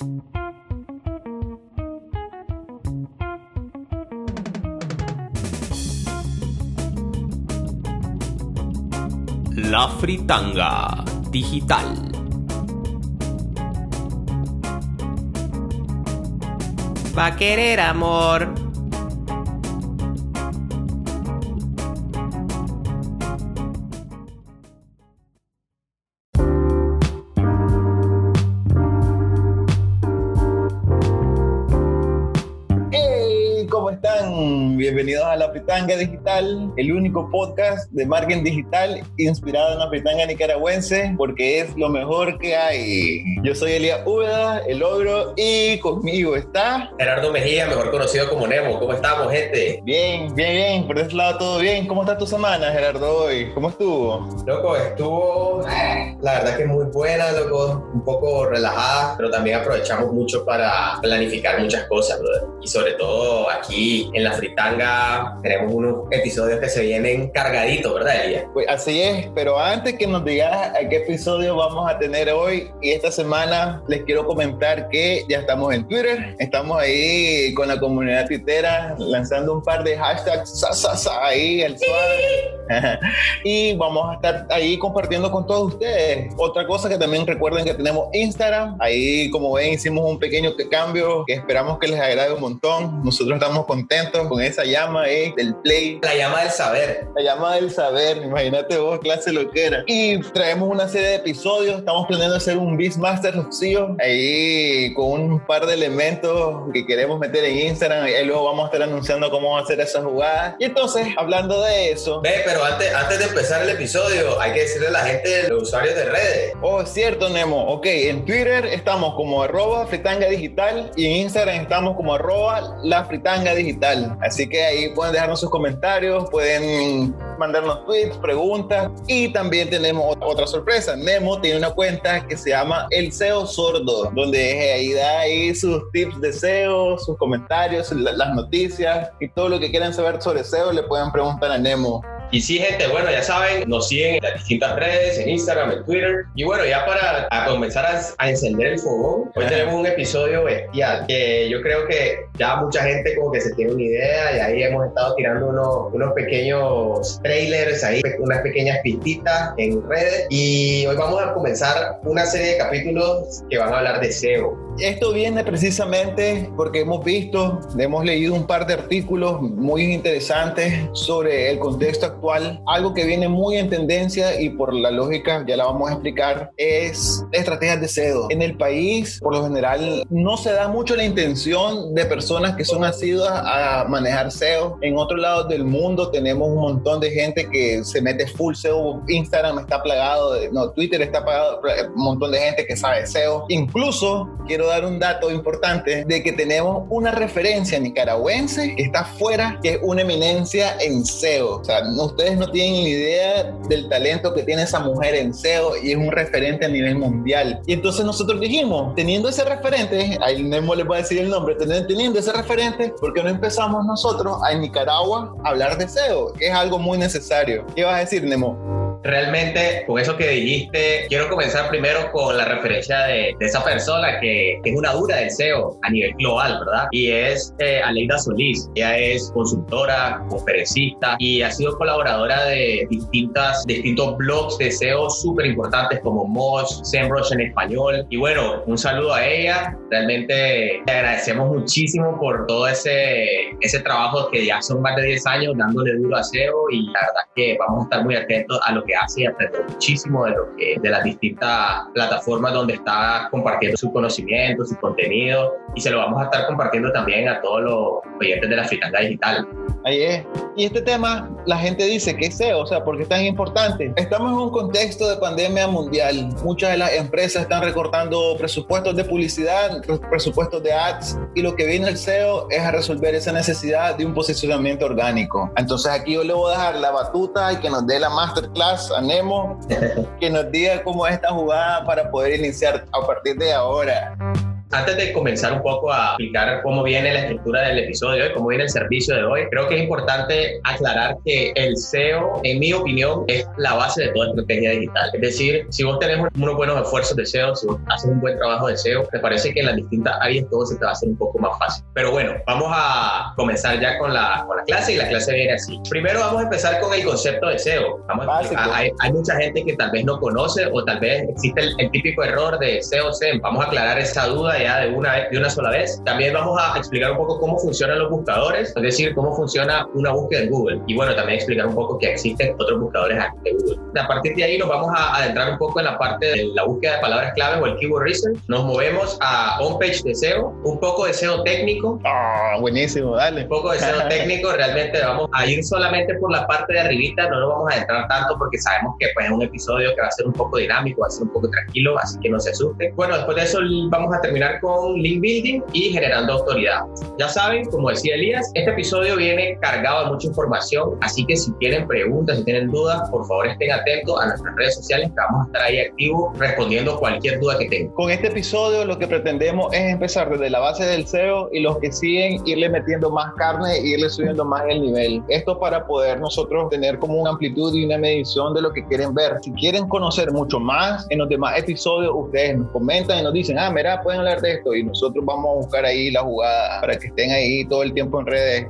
La Fritanga Digital. Va a querer amor. Fritanga Digital, el único podcast de marketing digital inspirado en la fritanga nicaragüense, porque es lo mejor que hay. Yo soy Elia Úbeda, el ogro, y conmigo está... Gerardo Mejía, mejor conocido como Nemo. ¿Cómo estamos, gente? Bien, bien, bien, por ese lado todo bien. ¿Cómo está tu semana, Gerardo, hoy? ¿Cómo estuvo? Loco, estuvo, la verdad que muy buena, loco, un poco relajada, pero también aprovechamos mucho para planificar muchas cosas, brother. Y sobre todo aquí en la fritanga tenemos unos episodios que se vienen cargaditos, ¿verdad, Elia? Pues así es, pero antes que nos digas a qué episodio vamos a tener hoy y esta semana, les quiero comentar que ya estamos en Twitter, estamos ahí con la comunidad tuitera lanzando un par de hashtags sa, sa, sa, ahí al suave. y vamos a estar ahí compartiendo con todos ustedes. Otra cosa que también recuerden que tenemos Instagram, ahí como ven hicimos un pequeño cambio que esperamos que les agrade un montón. Nosotros estamos contentos con esa llama ahí del play. La llama del saber. La llama del saber, imagínate vos, clase lo que era. Y traemos una serie de episodios, estamos planeando hacer un Beastmaster Rocío, ahí con un par de elementos que queremos meter en Instagram, y luego vamos a estar anunciando cómo va a hacer esa jugada. Y entonces, hablando de eso... Ve, pero antes, antes de empezar el episodio, hay que decirle a la gente, los usuarios de redes. Oh, es cierto, Nemo. Ok, en Twitter estamos como arroba fritanga digital y en Instagram estamos como arroba la fritanga digital. Así que ahí pueden dejarnos sus comentarios, pueden mandarnos tweets, preguntas y también tenemos otra sorpresa. Nemo tiene una cuenta que se llama El SEO Sordo, donde ahí da ahí sus tips de SEO, sus comentarios, la- las noticias y todo lo que quieran saber sobre SEO le pueden preguntar a Nemo. Y sí, gente, bueno, ya saben, nos siguen en las distintas redes, en Instagram, en Twitter. Y bueno, ya para a comenzar a, a encender el fogón, hoy tenemos un episodio bestial que yo creo que ya mucha gente como que se tiene una idea y ahí hemos estado tirando unos, unos pequeños trailers, ahí unas pequeñas pistitas en redes. Y hoy vamos a comenzar una serie de capítulos que van a hablar de SEO. Esto viene precisamente porque hemos visto, hemos leído un par de artículos muy interesantes sobre el contexto actual. Algo que viene muy en tendencia y por la lógica, ya la vamos a explicar, es estrategias de SEO. En el país, por lo general, no se da mucho la intención de personas que son asiduas a manejar SEO. En otros lados del mundo tenemos un montón de gente que se mete full SEO. Instagram está plagado, de, no, Twitter está plagado, un montón de gente que sabe SEO. Incluso quiero dar un dato importante de que tenemos una referencia nicaragüense que está fuera, que es una eminencia en SEO. O sea, no- ustedes no tienen ni idea del talento que tiene esa mujer en SEO y es un referente a nivel mundial. Y entonces nosotros dijimos, teniendo ese referente, ahí Nemo les va a decir el nombre, teniendo, ese referente, ¿por qué no empezamos nosotros a en Nicaragua a hablar de SEO? Que es algo muy necesario. ¿Qué vas a decir, Nemo? Realmente, con eso que dijiste, quiero comenzar primero con la referencia de, de esa persona que, que es una dura del SEO a nivel global, ¿verdad? Y es eh, Aleida Solís. Ella es consultora, conferencista y ha sido colaboradora de distintas, distintos blogs de SEO súper importantes como Moz, SEMrush en español. Y bueno, un saludo a ella. Realmente te agradecemos muchísimo por todo ese, ese trabajo que ya son más de 10 años dándole duro a SEO y la verdad que vamos a estar muy atentos a lo que hace y aprender muchísimo de lo que de las distintas plataformas donde está compartiendo su conocimiento, su contenido y se lo vamos a estar compartiendo también a todos los oyentes de la Fritanga Digital. Ahí es. Y este tema, la gente dice que es SEO, o sea, ¿por qué es tan importante? Estamos en un contexto de pandemia mundial. Muchas de las empresas están recortando presupuestos de publicidad, presupuestos de ads, y lo que viene el SEO es a resolver esa necesidad de un posicionamiento orgánico. Entonces aquí yo le voy a dejar la batuta y que nos dé la masterclass a Nemo, que nos diga cómo es esta jugada para poder iniciar a partir de ahora. Antes de comenzar un poco a explicar cómo viene la estructura del episodio de hoy, cómo viene el servicio de hoy, creo que es importante aclarar que el SEO, en mi opinión, es la base de toda estrategia digital. Es decir, si vos tenés unos buenos esfuerzos de SEO, si vos haces un buen trabajo de SEO, me parece que en las distintas áreas todo se te va a hacer un poco más fácil. Pero bueno, vamos a comenzar ya con la, con la clase y la clase viene así. Primero vamos a empezar con el concepto de SEO. Vamos a, hay, hay, mucha gente que tal vez no conoce o tal vez existe el, el típico error de SEO SEM. Vamos a aclarar esa duda ya de una, de una sola vez. También vamos a explicar un poco cómo funcionan los buscadores, es decir, cómo funciona una búsqueda en Google. Y bueno, también explicar un poco que existen otros buscadores de Google. A partir de ahí nos vamos a adentrar un poco en la parte de la búsqueda de palabras clave o el keyword research. Nos movemos a homepage de SEO, un poco de SEO técnico. Ah, buenísimo, dale. Un poco de SEO técnico, realmente vamos a ir solamente por la parte de arribita, no nos vamos a adentrar tanto porque sabemos que pues, es un episodio que va a ser un poco dinámico, va a ser un poco tranquilo, así que no se asusten. Bueno, después de eso vamos a terminar con link building y generando autoridad. Ya saben, como decía Elías, este episodio viene cargado de mucha información, así que si tienen preguntas, si tienen dudas, por favor estén atentos a nuestras redes sociales que vamos a estar ahí activos respondiendo cualquier duda que tengan. Con este episodio lo que pretendemos es empezar desde la base del SEO y los que siguen irle metiendo más carne e irle subiendo más el nivel. Esto para poder nosotros tener como una amplitud y una medición de lo que quieren ver. Si quieren conocer mucho más en los demás episodios, ustedes nos comentan y nos dicen, ah, mira, pueden hablar de esto y nosotros vamos a buscar ahí la jugada para que estén ahí todo el tiempo en redes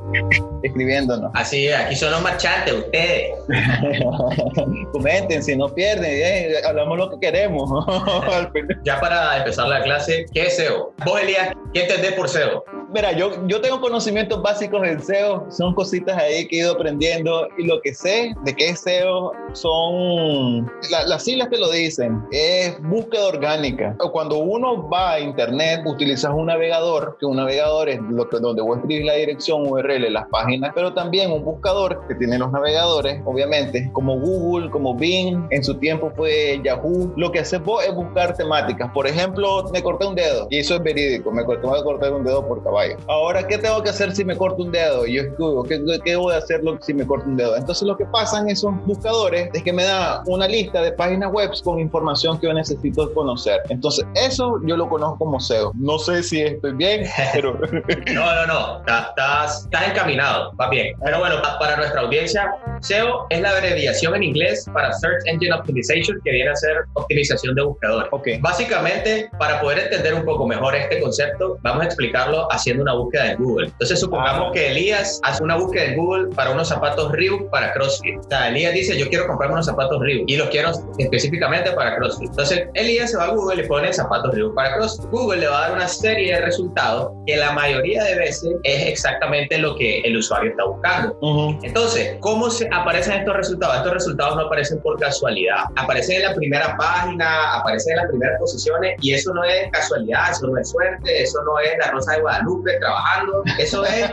escribiéndonos. Así es, aquí son los marchantes, ustedes. Comenten, si no pierden, eh, hablamos lo que queremos. ya para empezar la clase, ¿qué es SEO? Vos, Elías, ¿qué entendés por SEO? Mira, yo, yo tengo conocimientos básicos en SEO, son cositas ahí que he ido aprendiendo y lo que sé de qué es SEO son, las siglas te lo dicen, es búsqueda orgánica. Cuando uno va a internet, utilizas un navegador, que un navegador es lo que, donde vos escribir la dirección URL, las páginas, pero también un buscador que tiene los navegadores, obviamente, como Google, como Bing, en su tiempo fue Yahoo. Lo que haces vos es buscar temáticas. Por ejemplo, me corté un dedo y eso es verídico, me corté, me cortar un dedo por caballo. Ahora, ¿qué tengo que hacer si me corto un dedo? Yo escribo, ¿qué, qué voy a hacer si me corto un dedo? Entonces, lo que pasa en esos buscadores es que me da una lista de páginas web con información que yo necesito conocer. Entonces, eso yo lo conozco como No sé si estoy bien, pero... no, no, no. Estás, estás encaminado, va bien. Pero bueno, para nuestra audiencia, SEO es la abreviación en inglés para Search Engine Optimization, que viene a ser optimización de buscadores. Okay. Básicamente, para poder entender un poco mejor este concepto, vamos a explicarlo haciendo una búsqueda en Google. Entonces, supongamos ah. que Elías hace una búsqueda en Google para unos zapatos Reebok para CrossFit. O sea, Elías dice, yo quiero comprarme unos zapatos Reebok y los quiero específicamente para CrossFit. Entonces, Elías se va a Google y pone zapatos Reebok para CrossFit. Google le va a dar una serie de resultados que la mayoría de veces es exactamente lo que el usuario está buscando. Entonces, ¿cómo se aparecen estos resultados? Estos resultados no aparecen por casualidad. Aparecen en la primera página, aparecen en las primeras posiciones y eso no es casualidad, eso no es suerte, eso no es la Rosa de Guadalupe trabajando. Eso es,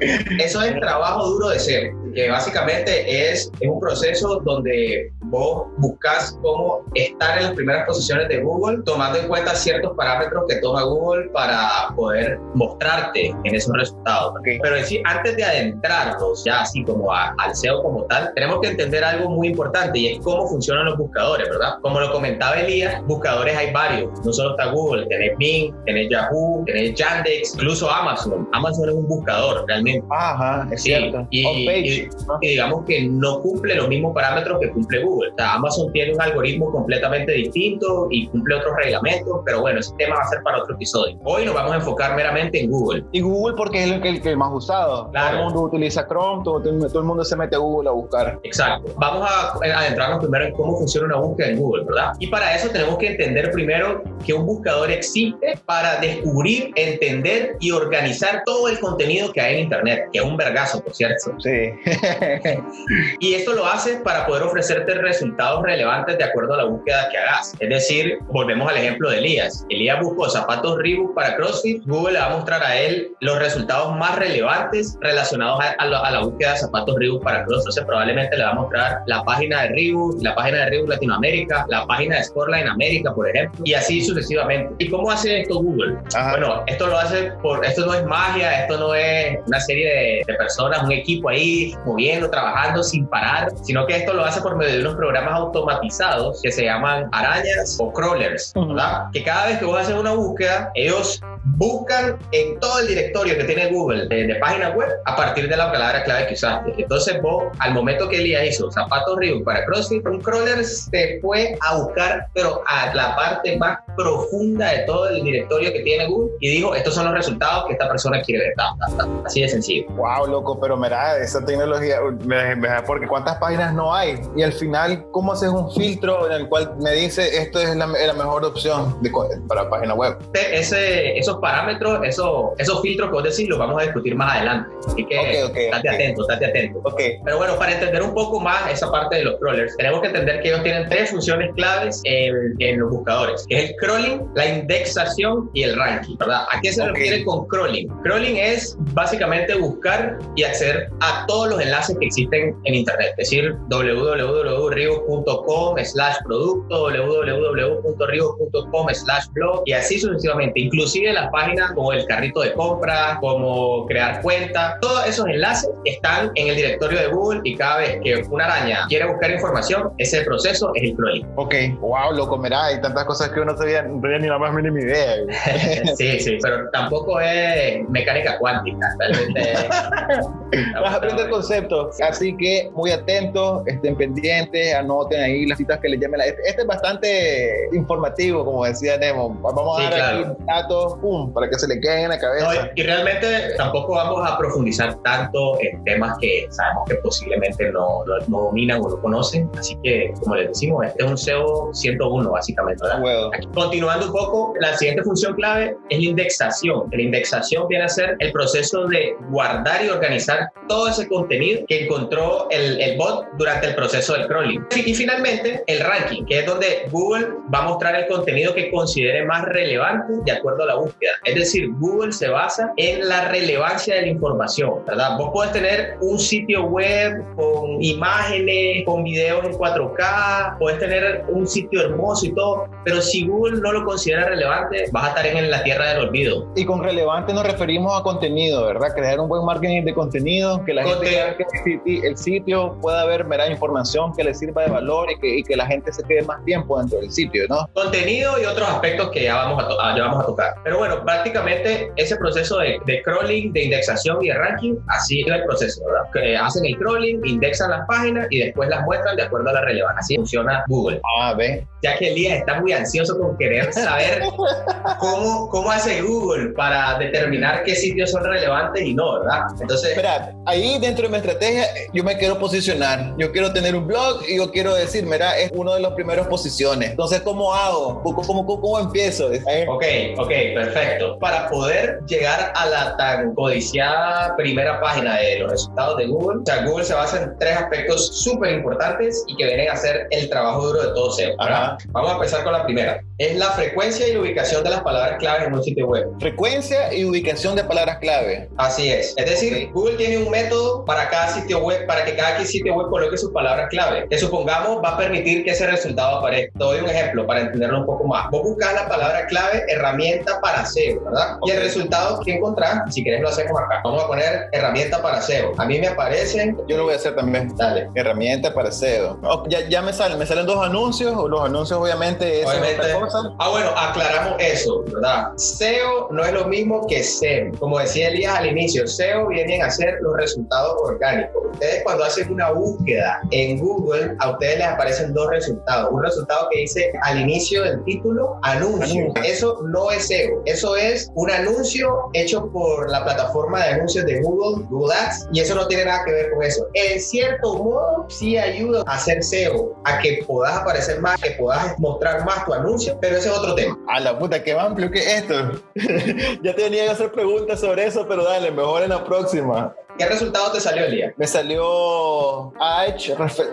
eso es trabajo duro de ser, que básicamente es, es un proceso donde vos buscas cómo estar en las primeras posiciones de Google, tomando en cuenta ciertos parámetros que toma Google para poder mostrarte en esos resultados. Pero decir, antes de adentrarnos ya así como al SEO como tal, tenemos que entender algo muy importante y es cómo funcionan los buscadores, ¿verdad? Como lo comentaba Elías, buscadores hay varios. No solo está Google, tenés Bing, tenés Yahoo, tenés Yandex, incluso Amazon. Amazon es un buscador realmente. Ajá, es cierto. Y, y, digamos que no cumple los mismos parámetros que cumple Google. O sea, Amazon tiene un algoritmo completamente distinto y cumple otros reglamentos, pero bueno, ese tema va a ser para otro episodio. Hoy nos vamos a enfocar meramente en Google. Y Google porque es el, el, el más usado. Claro. Todo el mundo utiliza Chrome, todo, todo, el mundo se mete a Google a buscar. Exacto. Vamos a adentrarnos primero en cómo funciona una búsqueda en Google, ¿verdad? Y para eso tenemos que entender primero que un buscador existe para descubrir, entender y organizar todo el contenido que hay en Internet, que es un vergazo, por cierto. Sí. y esto lo hace para poder ofrecerte resultados relevantes de acuerdo a la búsqueda que hagas. Es decir, volvemos al ejemplo de Elías. Elías buscó zapatos Reebok para CrossFit. Google le va a mostrar a él los resultados más relevantes relacionados a, la, búsqueda de zapatos Reebok para CrossFit. Entonces, probablemente le va a mostrar la página de Reebok, la página de Reebok Latinoamérica, la página de Sportline América, por ejemplo, y así sucesivamente. ¿Y cómo hace esto Google? Bueno, esto lo hace por, esto no es magia, esto no es una serie de, de personas, un equipo ahí moviendo, trabajando sin parar, sino que esto lo hace por medio de unos programas automatizados que se llaman arañas o crawlers, ¿verdad? Que cada vez que vos haces una búsqueda, ellos buscan en todo el directorio que tiene Google de, de página web a partir de la palabra clave que usaste. Entonces vos, al momento que Elías hizo zapatos Reebok para CrossFit, un crawler se fue a buscar, pero a la parte más profunda de todo el directorio que tiene Google y dijo, estos son los resultados que esta persona quiere ver. Así de sencillo. Wow, loco, pero mira, esa tecnología, porque cuántas páginas no hay y al final, ¿cómo haces un filtro en el cual me dice esto es la, la mejor opción de para página web? Ese, esos parámetros, esos, esos filtros que vos decís, los vamos a discutir más adelante. Así que Ok, ok, estate ok. atento, estate atento. Pero bueno, para entender un poco más esa parte de los crawlers, tenemos que entender que ellos tienen tres funciones claves en, en los buscadores, que es el crawling, la indexación y el ranking, ¿verdad? ¿A qué se refiere con crawling? Crawling es básicamente buscar y acceder a todos los enlaces que existen en Internet, es decir, www.rigo.com slash producto, www.rigo.com slash blog y así sucesivamente, inclusive las páginas como el carrito de compra, como crear cuenta, todos esos enlaces están en el directorio de Google y cada vez que una araña quiere buscar información, ese proceso es el crawling. ok. Wow, loco, mira, hay tantas cosas que uno sabía, no tenía ni la más mínima idea. sí, sí, pero tampoco es mecánica cuántica, realmente. Vas a aprender conceptos, así que muy atentos, estén pendientes, anoten ahí las citas que les llamen. la- Este, este es bastante informativo, como decía Nemo. Vamos a Sí, dar claro. aquí datos, pum, para que se le queden en la No, cabeza. y realmente tampoco vamos a profundizar tanto en temas que sabemos que posiblemente no, no, no dominan o no conocen. Así que, como les decimos, este es un SEO 101, básicamente. Aquí, Continuando un poco, la siguiente función clave es la indexación. La indexación viene a ser el proceso de guardar y organizar todo ese contenido que encontró el, el bot durante el proceso del crawling. Y finalmente, el ranking, que es donde Google va a mostrar el contenido que considere más relevante de acuerdo a la búsqueda. Es decir, Google se basa en la relevancia de la información, ¿verdad? Vos puedes tener un sitio web con imágenes, con videos en 4K, puedes tener un sitio hermoso y todo, pero si Google no lo considera relevante, vas a estar en la tierra del olvido. Y con relevante nos referimos a contenido, ¿verdad? Crear un buen marketing de contenido, que la gente Conte- vea que el sitio, pueda ver mera información que le sirva de valor y que, y que la gente se quede más tiempo dentro del sitio, ¿no? contenido y otros aspectos que ya vamos a, to- ah, ya vamos a tocar. Pero bueno, prácticamente ese proceso de, de crawling, de indexación y de ranking, así es el proceso, ¿verdad? Que hacen el crawling, indexan las páginas y después las muestran de acuerdo a la relevancia. Así funciona Google. Ah, ve. Ya que Elías está muy ansioso con querer saber cómo, cómo hace Google para determinar qué sitios son relevantes y no, ¿verdad? Entonces, Espera, ahí dentro de mi estrategia eh, yo me quiero posicionar. Yo quiero tener un blog y yo quiero decir, mira, es uno de los primeros posiciones. Entonces, ¿cómo hago? ¿Cómo, cómo, cómo, empiezo? Ok, ok, perfecto. Para poder llegar a la tan codiciada primera página de los resultados de Google, o sea, Google se basa en tres aspectos súper importantes y que vienen a ser el trabajo duro de todo SEO. Ajá. Vamos a empezar con la primera. Es la frecuencia y la ubicación de las palabras claves en un sitio web. Frecuencia y ubicación de palabras clave. Así es. Es decir. Google tiene un método para cada sitio web, para que cada sitio web coloque sus palabras clave, que supongamos va a permitir que ese resultado aparezca. Te doy un ejemplo para entenderlo un poco más. Vos buscas la palabra clave herramienta para SEO, ¿verdad? Y el resultado que encontrás, si querés lo hacemos acá. Vamos a poner herramienta para SEO. A mí me aparecen, Yo lo voy a hacer también. dale, Herramienta para SEO. Oh, ya, ya me salen, me salen dos anuncios. o Los anuncios, obviamente, es Obviamente. otra cosa. Ah, bueno, aclaramos eso, ¿verdad? SEO no es lo mismo que SEM. Como decía Elías al inicio, SEO vienen a ser los resultados orgánicos. Ustedes cuando hacen una búsqueda en Google, a ustedes les aparecen dos resultados. Un resultado que dice al inicio del título, anuncio. Anuncio. Eso no es SEO. Eso es un anuncio hecho por la plataforma de anuncios de Google, Google Ads, y eso no tiene nada que ver con eso. En cierto modo, sí ayuda a hacer SEO, a que puedas aparecer más, que puedas mostrar más tu anuncio, pero ese es otro tema. A la puta, qué amplio que es esto. ya tenía que hacer preguntas sobre eso, pero dale, mejor en la próxima. ¿Qué resultado te salió, Elías? Me salió H, refer,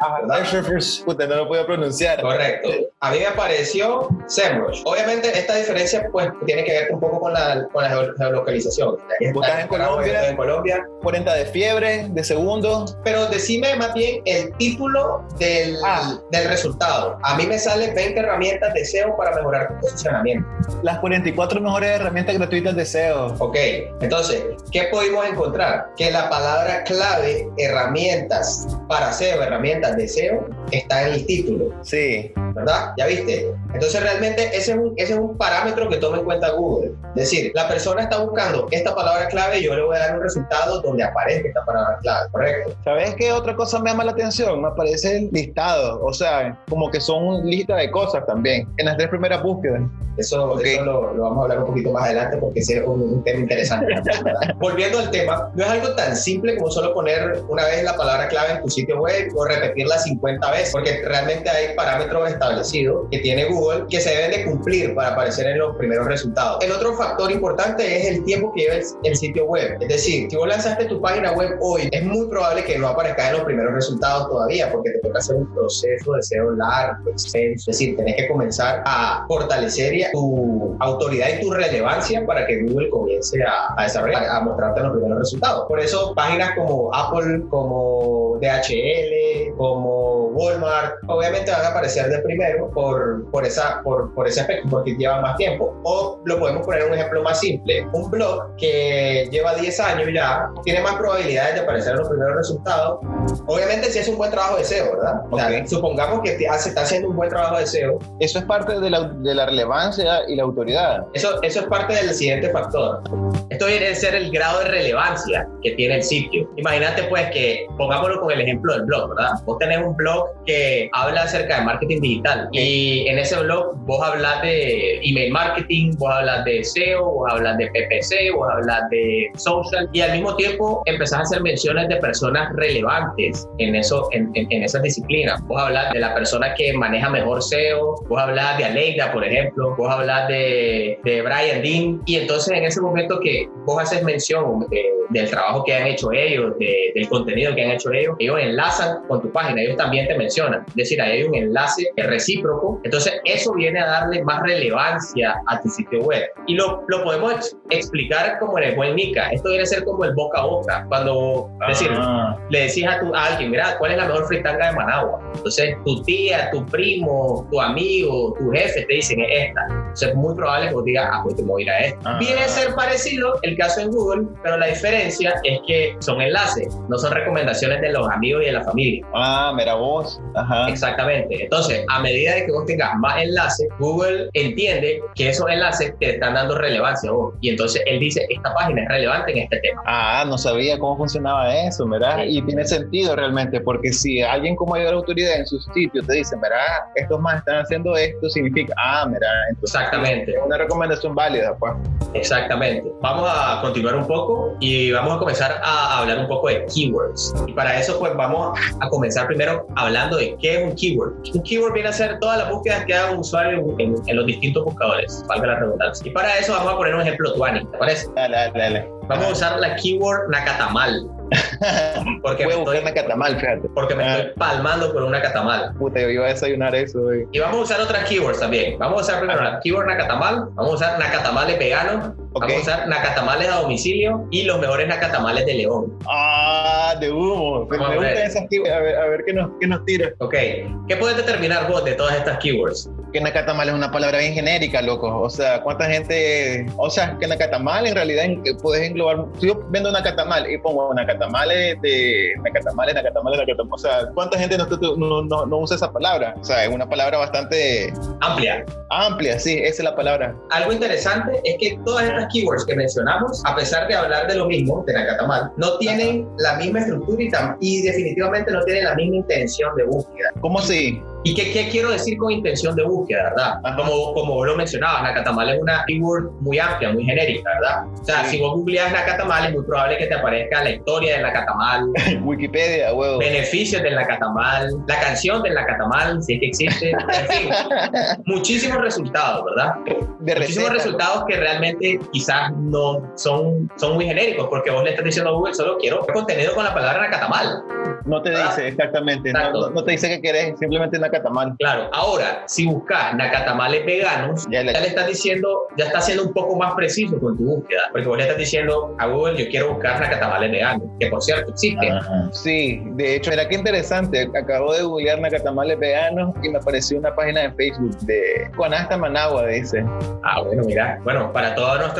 Ah. H refers. Puta, no lo podía pronunciar. Correcto. A mí me apareció SEMrush. Obviamente esta diferencia pues tiene que ver un poco con la, con la geo- geolocalización. Ya que ¿Vos estás en Colombia? En Colombia. 40 de fiebre, de segundo. Pero decime más bien el título del, Ah. del resultado. A mí me sale 20 herramientas de SEO para mejorar tu posicionamiento. Las 44 mejores herramientas gratuitas de SEO. Ok, entonces, ¿qué pudimos encontrar? Que la palabra clave, herramientas para SEO, herramientas de SEO, está en el título. Sí. ¿verdad? Ya viste. Entonces realmente ese es un, ese es un parámetro que toma en cuenta Google. Es decir, la persona está buscando esta palabra clave yo le voy a dar un resultado donde aparezca esta palabra clave, ¿correcto? ¿Sabes qué otra cosa me llama la atención? Me aparece el listado, o sea, como que son lista de cosas también en las tres primeras búsquedas. Eso, Ok. eso lo, lo vamos a hablar un poquito más adelante porque ese es un, un tema interesante. Volviendo al tema, no es algo tan simple como solo poner una vez la palabra clave en tu sitio web o repetirla 50 veces, porque realmente hay parámetros establecidos que tiene Google que se deben de cumplir para aparecer en los primeros resultados. El otro factor importante es el tiempo que lleva el, sitio web. Es decir, si vos lanzaste tu página web hoy, es muy probable que no aparezca en los primeros resultados todavía porque te toca hacer un proceso de SEO largo, extenso. Es decir, tenés que comenzar a fortalecer tu autoridad y tu relevancia para que Google comience a, a desarrollar, a los primeros resultados. Por eso páginas como Apple, como DHL, como Walmart, obviamente van a aparecer de primero por, por, esa, por, por ese aspecto, porque llevan más tiempo. O lo podemos poner un ejemplo más simple. Un blog que lleva 10 años ya tiene más probabilidades de aparecer en los primeros resultados. Obviamente si es un buen trabajo de SEO, ¿verdad? O sea, supongamos que te hace, está haciendo un buen trabajo de SEO, Eso es parte de la, de la relevancia y la autoridad. Eso, eso es parte del siguiente factor. Esto viene a ser el grado de relevancia que tiene el sitio. Imagínate pues que, pongámoslo con el ejemplo del blog, ¿verdad? Vos tenés un blog que habla acerca de marketing digital. Y en ese blog vos hablas de email marketing, vos hablas de SEO, vos hablas de PPC, vos hablas de social. Y al mismo tiempo empezás a hacer menciones de personas relevantes en, eso, en, en, en esas disciplinas. Vos hablas de la persona que maneja mejor SEO, vos hablas de Aleida, por ejemplo, vos hablas de, de Brian Dean. Y entonces en ese momento que vos haces mención de- del trabajo que han hecho ellos, de- del contenido que han hecho ellos, ellos enlazan con tu página, ellos también te mencionan, es decir, ahí hay un enlace recíproco, entonces eso viene a darle más relevancia a tu sitio web y lo, lo podemos ex- explicar como en el buen Nica, esto viene a ser como el boca a boca, cuando, es decir, Ah, le decís a, tu, a alguien, mira, ¿cuál es la mejor fritanga de Managua? Entonces, tu tía, tu primo, tu amigo, tu jefe te dicen es esta. Entonces, es muy probable que vos digas, ah, pues te voy a ir a esta. Ah. Viene a ser parecido el caso en Google, pero la diferencia es que son enlaces, no son recomendaciones de los amigos y de la familia. ah, mira vos. Ajá. Exactamente. Entonces, a medida de que vos tengas más enlaces, Google entiende que esos enlaces te están dando relevancia a vos. Y entonces él dice, esta página es relevante en este tema. Ah, no sabía cómo funcionaba eso, ¿verdad? Sí. Y tiene sentido realmente, porque si alguien como mayor autoridad en su sitio te dice, ¿verdad? Estos más están haciendo esto, significa, ah, mira, entonces Exactamente. es una recomendación válida, pues. Exactamente. Vamos a continuar un poco y vamos a comenzar a hablar un poco de keywords. Y para eso, pues vamos a comenzar primero hablando de qué es un keyword. Un keyword viene a ser todas las búsquedas que haga un usuario en, en los distintos buscadores, valga la redundancia. Y para eso vamos a poner un ejemplo Tuani, ¿te parece? Dale, dale, dale. Vamos a usar la keyword Nakatamal. Porque me estoy, catamal, fíjate. porque me Ah. estoy palmando con una catamal. Puta, yo iba a desayunar eso, güey. Y vamos a usar otras keywords también. Vamos a usar primero la keyword Nakatamal, vamos a usar Nakatamales veganos, Ok. vamos a usar Nakatamales a domicilio y los mejores Nakatamales de León. Ah, de humo. Me, Vamos me gustan esas keywords. A ver, a ver qué nos, qué nos tira. Ok, ¿qué puedes determinar vos de todas estas keywords? Que nacatamal es una palabra bien genérica, loco. O sea, ¿cuánta gente...? O sea, que nacatamal en realidad puedes englobar... Si yo vendo nacatamal y pongo nacatamales de... Nacatamales, nacatamales, nacatamales... O sea, ¿cuánta gente no, no, no, no usa esa palabra? O sea, es una palabra bastante Amplia. amplia, sí, esa es la palabra. Algo interesante es que todas estas keywords que mencionamos, a pesar de hablar de lo mismo, de Nakatamal, no tienen la misma estructura y, y definitivamente no tienen la misma intención de búsqueda. ¿Cómo así? ¿Y qué, qué quiero decir con intención de búsqueda, verdad? Como, como vos lo mencionabas, Nakatamal es una keyword muy amplia, muy genérica, ¿verdad? O sea, Sí. si vos googleas Nakatamal, es muy probable que te aparezca la historia del Nakatamal, Wikipedia, huevo. beneficios del Nakatamal, la canción del Nakatamal, si es que existe, en fin, muchísimos resultados, ¿verdad? De Muchísimos resultados que realmente quizás no son, son muy genéricos, porque vos le estás diciendo a Google, solo quiero contenido con la palabra Nakatamal. No te ¿verdad? dice exactamente, no, te dice que querés, simplemente nacatamal. Claro, ahora, si buscas nacatamales veganos, Ya ya le- le, estás diciendo, ya estás siendo un poco más preciso con tu búsqueda, porque vos le estás diciendo a Google, yo quiero buscar nacatamales veganos, que por cierto existen. Sí, de hecho, mira qué interesante. Acabo de googlear nacatamales veganos y me apareció una página de Facebook de Conasta Managua, dice. Ah, bueno, mira, bueno, para todos nuestros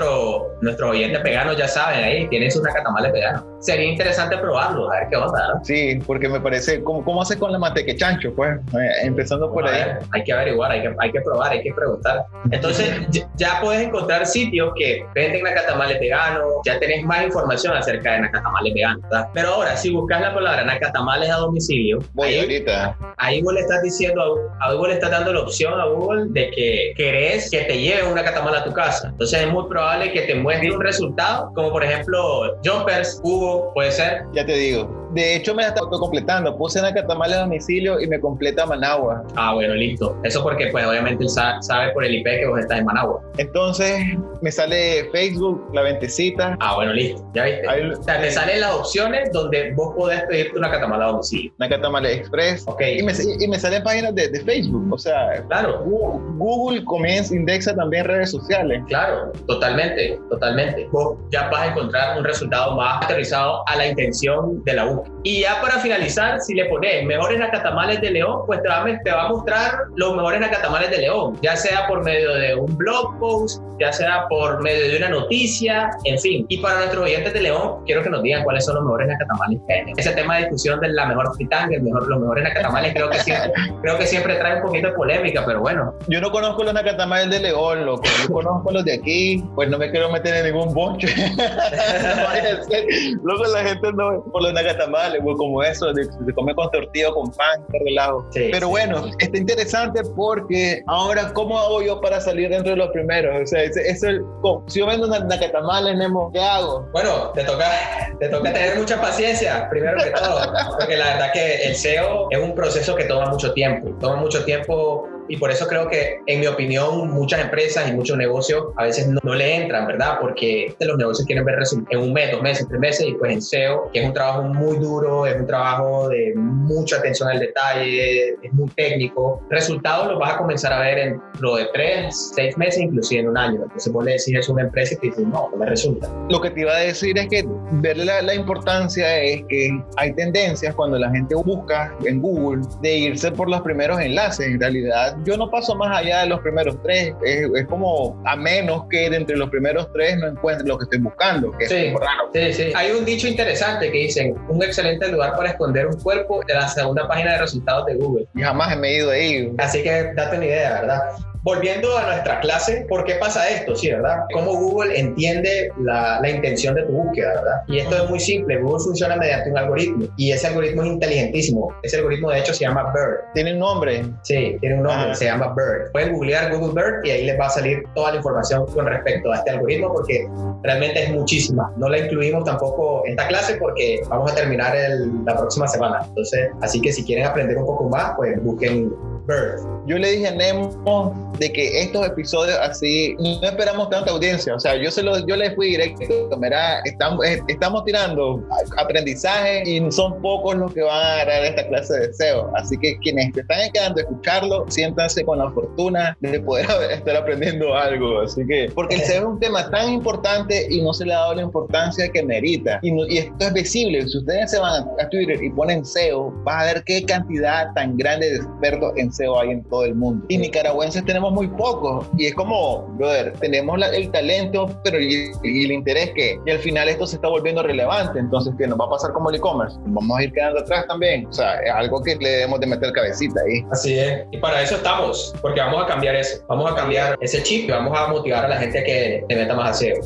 nuestros oyentes veganos ya saben, ahí tienen sus nacatamales veganos. Sería interesante probarlos, a ver qué onda, ¿no? Sí, porque me parece, ¿cómo, cómo haces con la manteca chancho? Pues, Eh, empezando por ahí. ver, hay que averiguar, hay que, hay que probar, hay que preguntar. Entonces, ya, ya puedes encontrar sitios que venden nacatamales veganos, ya tenés más información acerca de nacatamales veganos, ¿verdad? Pero ahora, si buscas la palabra nacatamales a domicilio, Voy ahí, ahorita. ahí vos le estás diciendo, a, a Google le estás dando la opción a Google de que querés que te lleve una catamal a tu casa. Entonces, es muy probable que te muestre un resultado, como por ejemplo, Jumpers, Hugo, puede ser. Ya te digo. De hecho, me la está completando. Puse nacatamales a domicilio y me completa Managua. Ah, bueno, listo. Eso porque, pues, obviamente él sa- sabe por el IP que vos estás en Managua. Entonces, me sale Facebook, la ventecita. Ah, bueno, listo. Ya viste. Ahí- O sea, te salen las opciones donde vos podés pedirte una catamala a domicilio. Nacatamales Express. Ok. Y me, y me salen páginas de, de Facebook. O sea, Claro, Google, Google comienza, indexa también redes sociales. claro, totalmente, totalmente. Vos ya vas a encontrar un resultado más aterrizado a la intención de la búsqueda. Y ya para finalizar, si le pones mejores nacatamales de León, pues te va, a, te va a mostrar los mejores nacatamales de León, ya sea por medio de un blog post, ya sea por medio de una noticia, en fin. Y para nuestros oyentes de León, quiero que nos digan cuáles son los mejores nacatamales que hay. Ese tema de discusión de la mejor fritanga, el mejor, los mejores nacatamales, creo que siempre, creo que siempre trae un poquito de polémica, pero bueno, Yo no conozco los nacatamales de León, loco. Yo conozco los de aquí. Pues no me quiero meter en ningún bonche. no vaya a ser. Luego la gente no por los nacatamales, pues como eso, de, de comer con tortilla o con pan, relajo. Sí, Pero sí. bueno, está interesante porque ahora, ¿cómo hago yo para salir dentro de los primeros? O sea, ese- es- co- si yo vendo na- nacatamales, Nemo, ¿qué hago? Bueno, te toca, te toca tener mucha paciencia, primero que todo, porque la verdad que el SEO es un proceso que toma mucho tiempo, toma mucho tiempo y por eso creo que, en mi opinión, muchas empresas y muchos negocios a veces no, le entran, ¿verdad? Porque los negocios quieren ver resultados en un mes, dos meses, tres meses y pues en SEO, que es un trabajo muy duro, es un trabajo de mucha atención al detalle, es muy técnico, resultados los vas a comenzar a ver en lo de tres, seis meses, inclusive en un año. Entonces vos le decís eso a una empresa y te dicen, no, no me resulta. Lo que te iba a decir es que verle la importancia es que hay tendencias cuando la gente busca en Google de irse por los primeros enlaces. En realidad, yo no paso más allá de los primeros tres. Es, es como a menos que de entre los primeros tres no encuentre lo que estoy buscando, que Sí. es raro. Sí, sí. Hay un dicho interesante que dicen, un excelente lugar para esconder un cuerpo de la segunda página de resultados de Google. Y jamás me he ido ahí. Así que date una idea, ¿verdad? Volviendo a nuestra clase, ¿por qué pasa esto? Sí, ¿verdad? Cómo Google entiende la, la intención de tu búsqueda, ¿verdad? Y esto es muy simple. Google funciona mediante un algoritmo y ese algoritmo es inteligentísimo. Ese algoritmo, de hecho, se llama BERT. Tiene un nombre. Sí, tiene un nombre, Ajá. se llama BERT. Pueden googlear Google BERT y ahí les va a salir toda la información con respecto a este algoritmo porque realmente es muchísima. No la incluimos tampoco en esta clase porque vamos a terminar el- la próxima semana. Entonces, así que si quieren aprender un poco más, pues busquen BERT. Yo le dije a Nemo de que estos episodios así no esperamos tanta audiencia. O sea, yo se lo, yo le fui directo. Mira, estamos, eh, estamos tirando aprendizaje y son pocos los que van a agarrar esta clase de SEO. Así que quienes te están quedando a escucharlo, siéntanse con la fortuna de poder estar aprendiendo algo. Así que, porque el SEO es un tema tan importante y no se le ha dado la importancia que merita. Y, no- y esto es visible. Si ustedes se van a Twitter y ponen SEO, vas a ver qué cantidad tan grande de expertos en Hay en todo el mundo. Y nicaragüenses tenemos muy pocos. Y es como, brother, tenemos la- el talento, pero y, y el interés que, y al final esto se está volviendo relevante. Entonces, ¿qué nos va a pasar como el e-commerce? Vamos a ir quedando atrás también. O sea, es algo que le debemos de meter cabecita ahí. Así es. Y para eso estamos, porque vamos a cambiar eso. Vamos a cambiar ese chip y vamos a motivar a la gente a que te meta más a SEO.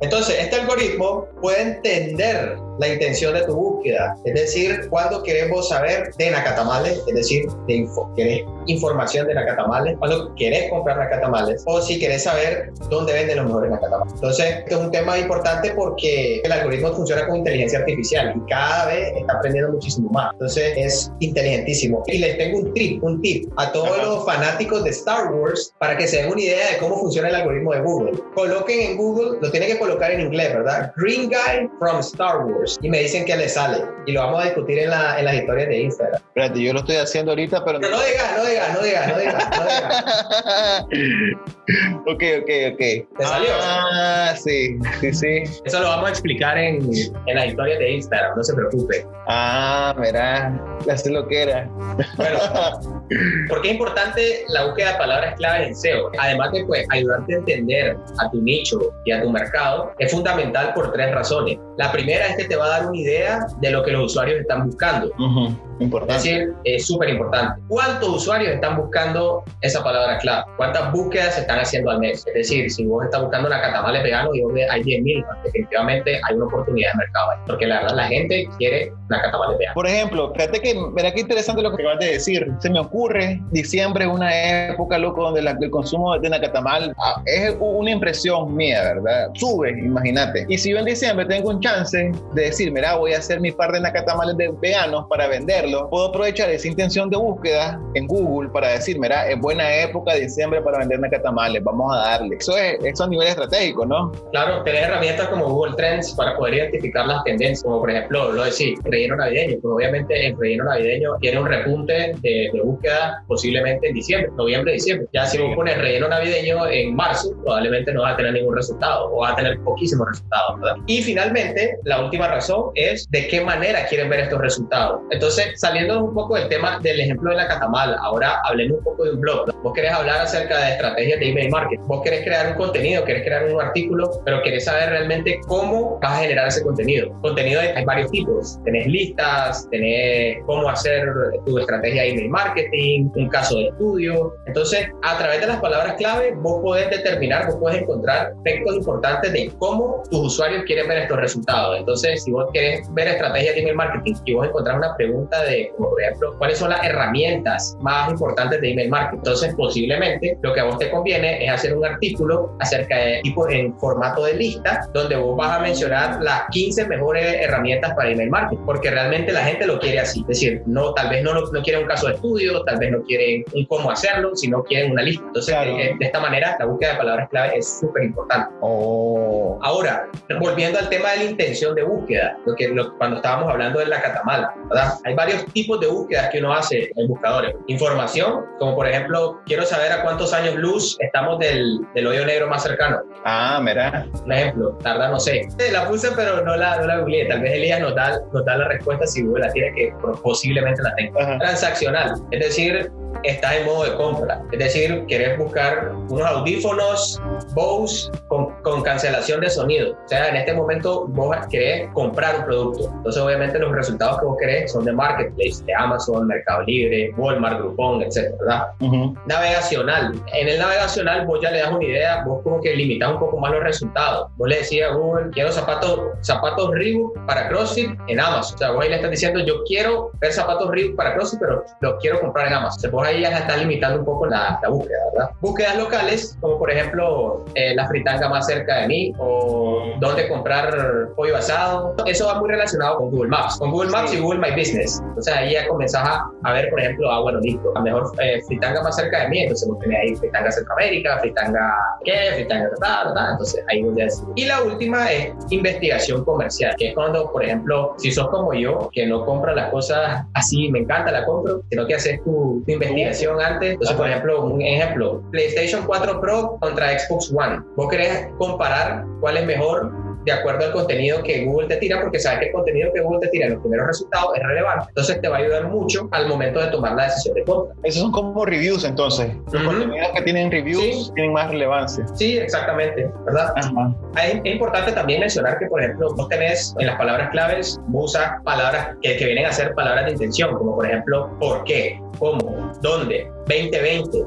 Entonces, este algoritmo puede entender la intención de tu búsqueda, es decir, cuando queremos saber de nacatamales, es decir, de info, querés información de nacatamales, cuando querés comprar nacatamales, o si querés saber dónde venden los mejores nacatamales. Entonces, esto es un tema importante porque el algoritmo funciona con inteligencia artificial y cada vez está aprendiendo muchísimo más. Entonces, es inteligentísimo. Y les tengo un tip, un tip a todos Ajá. los fanáticos de Star Wars para que se den una idea de cómo funciona el algoritmo de Google. Coloquen en Google, lo tienen que colocar en inglés, ¿verdad? Green Guy from Star Wars. Y me dicen que les sale. Y lo vamos a discutir en, la, en las historias de Instagram. Espérate, yo lo estoy haciendo ahorita, pero no digas, no no digas, no digas, no digas, no digas. ok, ok, ok. ¿Te salió? Ah, sí, sí, sí. Eso lo vamos a explicar en, en las historias de Instagram, no se preocupe. Ah, verá, ya sé lo que era. Bueno, ¿por qué es importante la búsqueda de palabras clave en SEO? Además de pues, ayudarte a entender a tu nicho y a tu mercado, es fundamental por tres razones. La primera es que te va a dar una idea de lo que los usuarios están buscando. Ujú, Es Importante. decir, es súper importante. ¿Cuántos usuarios están buscando esa palabra clave? ¿Cuántas búsquedas se están haciendo al mes? Es decir, si vos estás buscando una catamales vegano y donde hay 10.000, definitivamente hay una oportunidad de mercado ahí. Porque la verdad, la gente quiere una catamales vegano. Por ejemplo, fíjate que, verá qué interesante lo que acabas de decir. Se me ocurre, diciembre es una época, loco, donde la- el consumo de nacatamal ah, es una impresión mía, ¿verdad? Sube, imagínate. Y si yo en diciembre tengo un chance de decir, mira, voy a hacer mi par de nacatamales de veganos para venderlos, puedo aprovechar esa intención de búsqueda en Google para decir, mira, es buena época diciembre para vender nacatamales, vamos a darle. Eso es, eso a nivel estratégico, ¿no? Claro, tenés herramientas como Google Trends para poder identificar las tendencias, como por ejemplo, lo decís, relleno navideño. Pues obviamente el relleno navideño tiene un repunte de, de búsqueda posiblemente en diciembre, noviembre, diciembre. Ya si vos pones relleno navideño en marzo, probablemente no vas a tener ningún resultado o vas a tener poquísimos resultados, ¿verdad? Y finalmente, la última razón es de qué manera quieren ver estos resultados. Entonces, saliendo un poco del tema del ejemplo de la catamal, ahora hablemos un poco de un blog. Vos querés hablar acerca de estrategias de email marketing. Vos querés crear un contenido, querés crear un artículo, pero querés saber realmente cómo vas a generar ese contenido. Contenido hay varios tipos. Tenés listas, tenés cómo hacer tu estrategia de email marketing, un caso de estudio. Entonces, a través de las palabras clave, vos podés determinar, vos podés encontrar aspectos importantes de cómo tus usuarios quieren ver estos resultados. Entonces, si vos querés ver estrategias de email marketing y vos encontrás una pregunta de, por ejemplo, ¿cuáles son las herramientas más importantes de email marketing? Entonces, posiblemente lo que a vos te conviene es hacer un artículo acerca de tipo en formato de lista, donde vos vas a mencionar las 15 mejores herramientas para email marketing, porque realmente la gente lo quiere así. Es decir, no, tal vez no, no quieren un caso de estudio, tal vez no quieren un cómo hacerlo, sino quieren una lista. Entonces, Claro. eh, de esta manera, la búsqueda de palabras clave es súper importante. Oh. Ahora, volviendo al tema de la intención de búsqueda, lo que, lo- cuando estábamos hablando de la catamala, ¿verdad? Hay varios tipos de búsquedas que uno hace en buscadores. Información, como por ejemplo, quiero saber a cuántos años luz estamos del, del hoyo negro más cercano. Ah, mira. Un ejemplo, tarda, no sé. La puse, pero no la, no la googleé. Tal vez Elías nos da, nos da la respuesta si Google la tiene, que posiblemente la tenga. Ajá. Transaccional, es decir, estás en modo de compra. Es decir, querés buscar unos audífonos Bose con, con cancelación de sonido. O sea, en este momento vos querés comprar un producto. Entonces, obviamente, los resultados que vos querés son de Marketplace, de Amazon, Mercado Libre, Walmart, Groupon, etc. ¿verdad? Ujú. Navegacional. En el navegacional vos ya le das una idea, vos como que limitas un poco más los resultados. Vos le decías a Google, quiero zapatos, zapatos Reebok para CrossFit en Amazon. O sea, vos ahí le estás diciendo, yo quiero ver zapatos Reebok para CrossFit, pero los quiero comprar en Amazon. Entonces, vos ahí ya estás limitando un poco la, la búsqueda, ¿verdad? Búsquedas locales, como por ejemplo eh, la fritanga más cerca de mí o dónde comprar pollo asado. Eso va muy relacionado con Google Maps, con Google Maps Sí. y Google My Business. Entonces ahí ya comenzás a, a ver, por ejemplo, ah, bueno, listo, a mejor eh, fritanga más cerca de mí, entonces vos tenés ahí fritanga Centroamérica, fritanga qué, fritanga ta, ta, ta, entonces ahí voy a decir. Y la última es investigación comercial, que es cuando, por ejemplo, si sos como yo, que no compra las cosas así, me encanta, la compro, sino que haces tu, tu investigación antes. Entonces, por Ajá. ejemplo, un ejemplo, PlayStation 4 Pro contra Xbox One. Vos querés comparar cuál es mejor de acuerdo al contenido que Google te tira, porque sabes que el contenido que Google te tira en los primeros resultados es relevante. Entonces te va a ayudar mucho al momento de tomar la decisión de compra. Esos son como reviews entonces. Los contenidos que tienen reviews Sí. tienen más relevancia. Sí, exactamente, ¿verdad? Ajá. Es, es importante también mencionar que, por ejemplo, vos tenés en las palabras claves, vos usas palabras que, que vienen a ser palabras de intención, como por ejemplo, ¿por qué? ¿Cómo? ¿Dónde? 2020.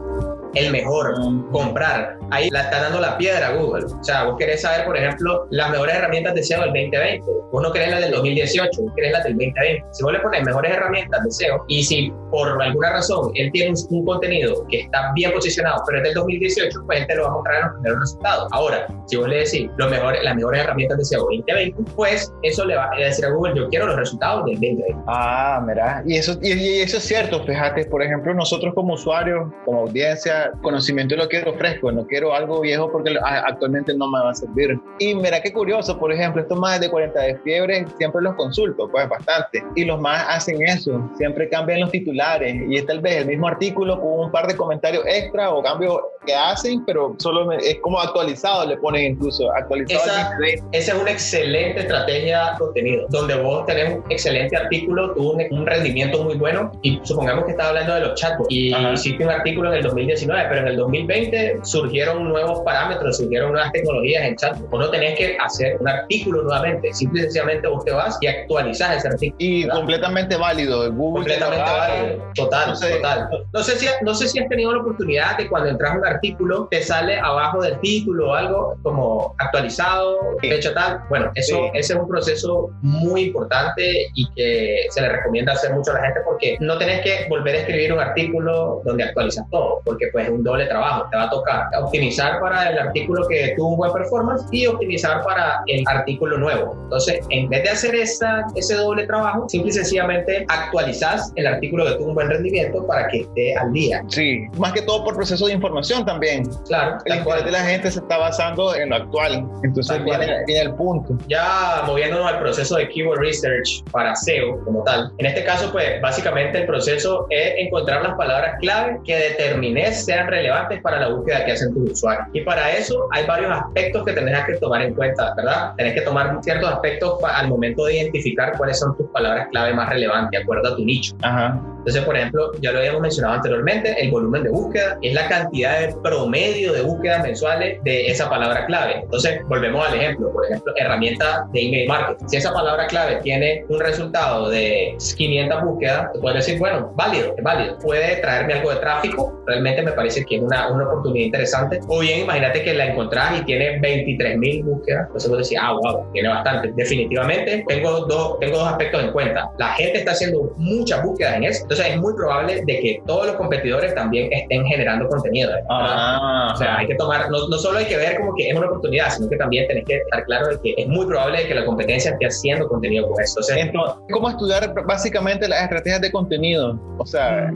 El mejor, comprar. Ahí la está dando la piedra Google. O sea, vos querés saber, por ejemplo, las mejores herramientas de SEO del 2020. Vos no querés las del 2018, vos querés las del 2020. Si vos le pones mejores herramientas de SEO y si por alguna razón él tiene un, contenido que está bien posicionado, pero es del 2018, pues él te lo va a mostrar en los primeros resultados. Ahora, si vos le decís lo mejor, las mejores herramientas de SEO 2020, pues eso le va a decir a Google, yo quiero los resultados del 2020. Ah, mira. Y eso, y eso es cierto, fíjate, por ejemplo, nosotros como usuarios, como audiencia, conocimiento lo quiero fresco, no quiero algo viejo porque actualmente no me va a servir. Y mira qué curioso, por ejemplo, estos más de 40 de fiebre siempre los consulto, pues bastante. Y los más hacen eso, siempre cambian los titulares y es tal vez el mismo artículo con un par de comentarios extra o cambios que hacen, pero solo es como actualizado, le ponen incluso actualizado. Esa, esa es una excelente estrategia de contenido, donde vos tenés un excelente artículo, tuvo un, un rendimiento muy bueno y supongamos que estaba hablando de los chatbots y hiciste un artículo en el 2019, pero en el 2020 surgieron nuevos parámetros, surgieron nuevas tecnologías en chatbot. Vos no tenés que hacer un artículo nuevamente, simple y sencillamente vos te vas y actualizás ese artículo. Y completamente válido, Google completamente válido, total, no sé, total. No sé, si, no sé si has tenido la oportunidad de cuando entras a un artículo te sale abajo del título o algo como actualizado, fecha tal. Bueno, eso ese es un proceso muy importante y que se le recomienda hacer mucho a la gente porque no tenés que volver a escribir un artículo donde actualizas todo, porque pues es un doble trabajo. Te va a tocar optimizar para el artículo que tuvo un buen performance y optimizar para el artículo nuevo. Entonces, en vez de hacer esa, ese doble trabajo, simple y sencillamente actualizas el artículo que tuvo un buen rendimiento para que esté al día. Sí, más que todo por proceso de información también. Claro. El interés de la gente se está basando en lo actual. Entonces viene, viene, el punto. Ya moviéndonos al proceso de Keyword Research para SEO como tal. En este caso, pues básicamente el proceso es encontrar las palabras clave que determines sean relevantes para la búsqueda que hacen tus usuarios. Y para eso hay varios aspectos que tendrás que tomar en cuenta, ¿verdad? Tenés que tomar ciertos aspectos al momento de identificar cuáles son tus palabras clave más relevantes, de acuerdo a tu nicho. Ajá. Entonces, por ejemplo, ya lo habíamos mencionado anteriormente, el volumen de búsqueda es la cantidad de promedio de búsquedas mensuales de esa palabra clave. Entonces, volvemos al ejemplo, por ejemplo, herramienta de email marketing. Si esa palabra clave tiene un resultado de 500 búsquedas, te puedes decir, bueno, válido, es válido. Puede traerme algo de tráfico, realmente me parece que es una, una oportunidad interesante. O bien, imagínate que la encontrás y tiene 23 mil búsquedas, entonces vos decís, ah, wow, tiene bastante. Definitivamente, tengo dos, tengo dos aspectos en cuenta. La gente está haciendo muchas búsquedas en eso, entonces es muy probable de que todos los competidores también estén generando contenido. Ah, o sea, hay que tomar, no, no, solo hay que ver como que es una oportunidad, sino que también tenés que estar claro de que es muy probable de que la competencia esté haciendo contenido con eso. Entonces, ¿cómo estudiar básicamente las estrategias de contenido? O sea,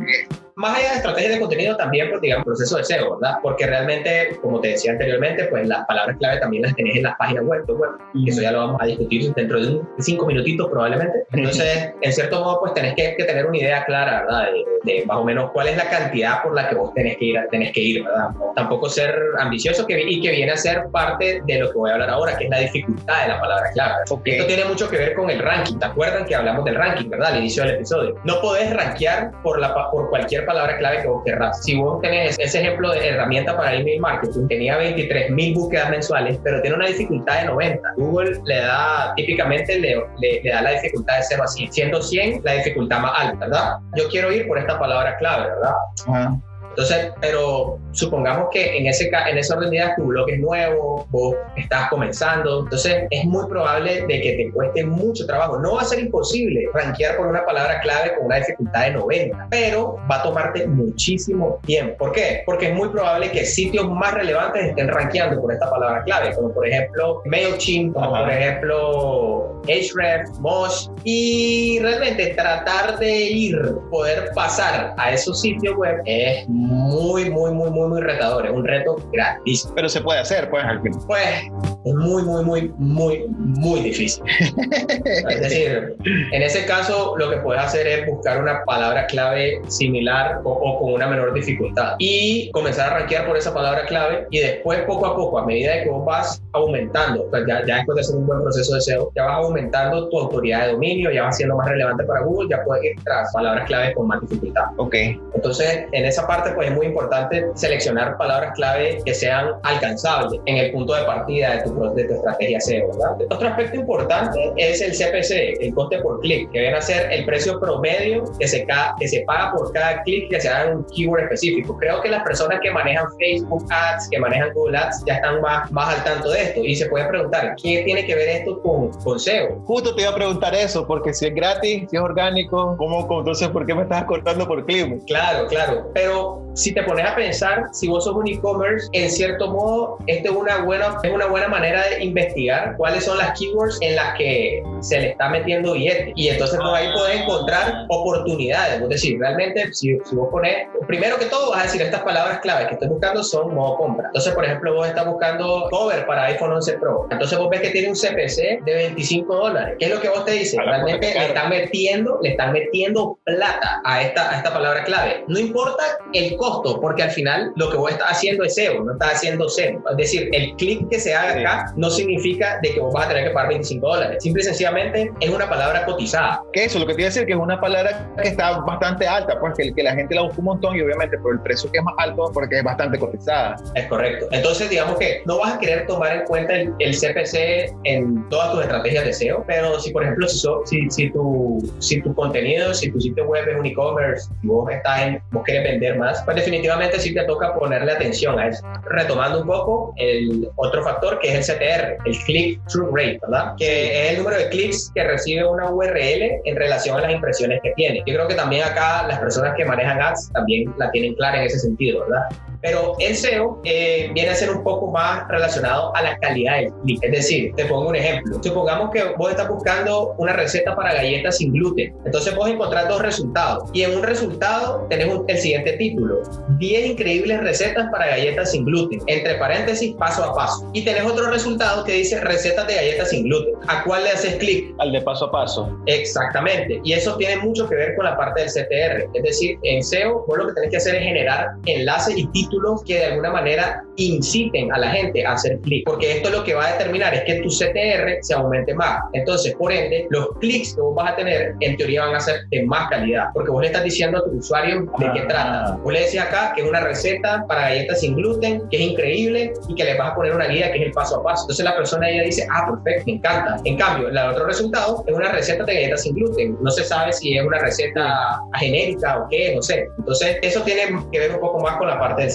más allá de estrategias de contenido, también, pues, digamos, proceso de SEO, ¿verdad? Porque realmente, como te decía anteriormente, pues las palabras clave también las tenés en las páginas web, web y eso ya lo vamos a discutir dentro de cinco minutitos probablemente. Entonces, en cierto modo, pues tenés que, tener una idea clara, ¿verdad? De, más o menos cuál es la cantidad por la que vos tenés que ir, tenés que ir ¿verdad? Tampoco ser ambicioso que, y que viene a ser parte de lo que voy a hablar ahora, que es la dificultad de la palabra clave. Esto tiene mucho que ver con el ranking. ¿Te acuerdan que hablamos del ranking, verdad? Al inicio del episodio. No podés rankear por, la, por cualquier palabra clave que vos querrás. Si vos tenés ese ejemplo de herramienta para email marketing, tenía 23 mil búsquedas mensuales, pero tiene una dificultad de 90. Google le da, típicamente le, le, da la dificultad de 0 a 100. Siendo 100 la dificultad más alta, ¿verdad? Yo quiero ir por esta palabra clave, ¿verdad? Entonces, pero supongamos que en ese, en ese orden de ideas tu blog es nuevo, vos estás comenzando, entonces es muy probable de que te cueste mucho trabajo. No va a ser imposible rankear por una palabra clave con una dificultad de 90, pero va a tomarte muchísimo tiempo. ¿Por qué? Porque es muy probable que sitios más relevantes estén rankeando por esta palabra clave, como por ejemplo MailChimp, como por ejemplo Href, Mosh, y realmente tratar de ir, poder pasar a esos sitios web es muy, muy, muy, muy, muy retador. Es un reto gratis. Pero se puede hacer, pues, al final. Pues, es muy, muy, muy, muy, muy difícil. es decir, en ese caso, lo que puedes hacer es buscar una palabra clave similar o, con una menor dificultad y comenzar a rankear por esa palabra clave y después, poco a poco, a medida de que vos vas aumentando, pues ya, ya después de hacer un buen proceso de SEO, ya vas aumentando tu autoridad de dominio, ya vas siendo más relevante para Google, ya puedes ir tras palabras clave con más dificultad. Ok. Entonces, en esa parte, pues es muy importante seleccionar palabras clave que sean alcanzables en el punto de partida de tu, de tu estrategia SEO, ¿verdad? Otro aspecto importante es el CPC, el coste por clic, que viene a ser el precio promedio que se, que se paga por cada clic que se haga en un keyword específico. Creo que las personas que manejan Facebook Ads, que manejan Google Ads, ya están más, más al tanto de esto y se puede preguntar, ¿qué tiene que ver esto con, con SEO? Justo te iba a preguntar eso, porque si es gratis, si es orgánico, ¿cómo, entonces por qué me estás cortando por clic? Claro, claro, pero si te pones a pensar, si vos sos un e-commerce, en cierto modo, esta es una buena, es una buena manera de investigar cuáles son las keywords en las que se le está metiendo billete. Y entonces por ahí puedes encontrar oportunidades. Es decir, realmente, si, si vos pones, primero que todo, vas a decir estas palabras claves que estoy buscando son modo compra. Entonces, por ejemplo, vos estás buscando cover para iPhone 11 Pro. Entonces vos ves que tiene un CPC de 25 dólares. ¿Qué es lo que vos te dice? Realmente le están metiendo, le están metiendo plata a esta, a esta palabra clave. No importa el costo, porque al final lo que vos estás haciendo es SEO, no estás haciendo SEO. Es decir, el clic que se haga acá no significa de que vos vas a tener que pagar 25 dólares. Simple y sencillamente es una palabra cotizada. Que eso, lo que te iba a decir que es una palabra que está bastante alta, pues que, que la gente la busca un montón y obviamente por el precio que es más alto porque es bastante cotizada. Es correcto. Entonces, digamos que no vas a querer tomar en cuenta el, el CPC en todas tus estrategias de SEO, pero si, por ejemplo, si, so, si, si, tu, si tu contenido, si tu sitio web es un e-commerce vos, estás en, vos quieres vender más, pues definitivamente sí te toca ponerle atención a eso. Retomando un poco el otro factor que es el CTR, el click-through rate, ¿verdad? Que es el número de clics que recibe una URL en relación a las impresiones que tiene. Yo creo que también acá las personas que manejan ads también la tienen clara en ese sentido, ¿verdad? Pero el SEO eh, viene a ser un poco más relacionado a la calidad del clic. Es decir, te pongo un ejemplo. Supongamos que vos estás buscando una receta para galletas sin gluten. Entonces vos encontrás dos resultados. Y en un resultado tenemos el siguiente título. 10 increíbles recetas para galletas sin gluten. Entre paréntesis, paso a paso. Y tenés otro resultado que dice recetas de galletas sin gluten. ¿A cuál le haces clic? Al de paso a paso. Exactamente. Y eso tiene mucho que ver con la parte del CTR. Es decir, en SEO vos lo que tenés que hacer es generar enlaces y títulos títulos que de alguna manera inciten a la gente a hacer clic, porque esto lo que va a determinar es que tu CTR se aumente más. Entonces, por ende, los clics que vos vas a tener, en teoría van a ser de más calidad, porque vos le estás diciendo a tu usuario de qué trata. Vos le decís acá que es una receta para galletas sin gluten, que es increíble y que le vas a poner una guía que es el paso a paso. Entonces la persona ella dice, ah, perfecto, me encanta. En cambio, el otro resultado es una receta de galletas sin gluten. No se sabe si es una receta genérica o qué, no sé. Entonces, eso tiene que ver un poco más con la parte del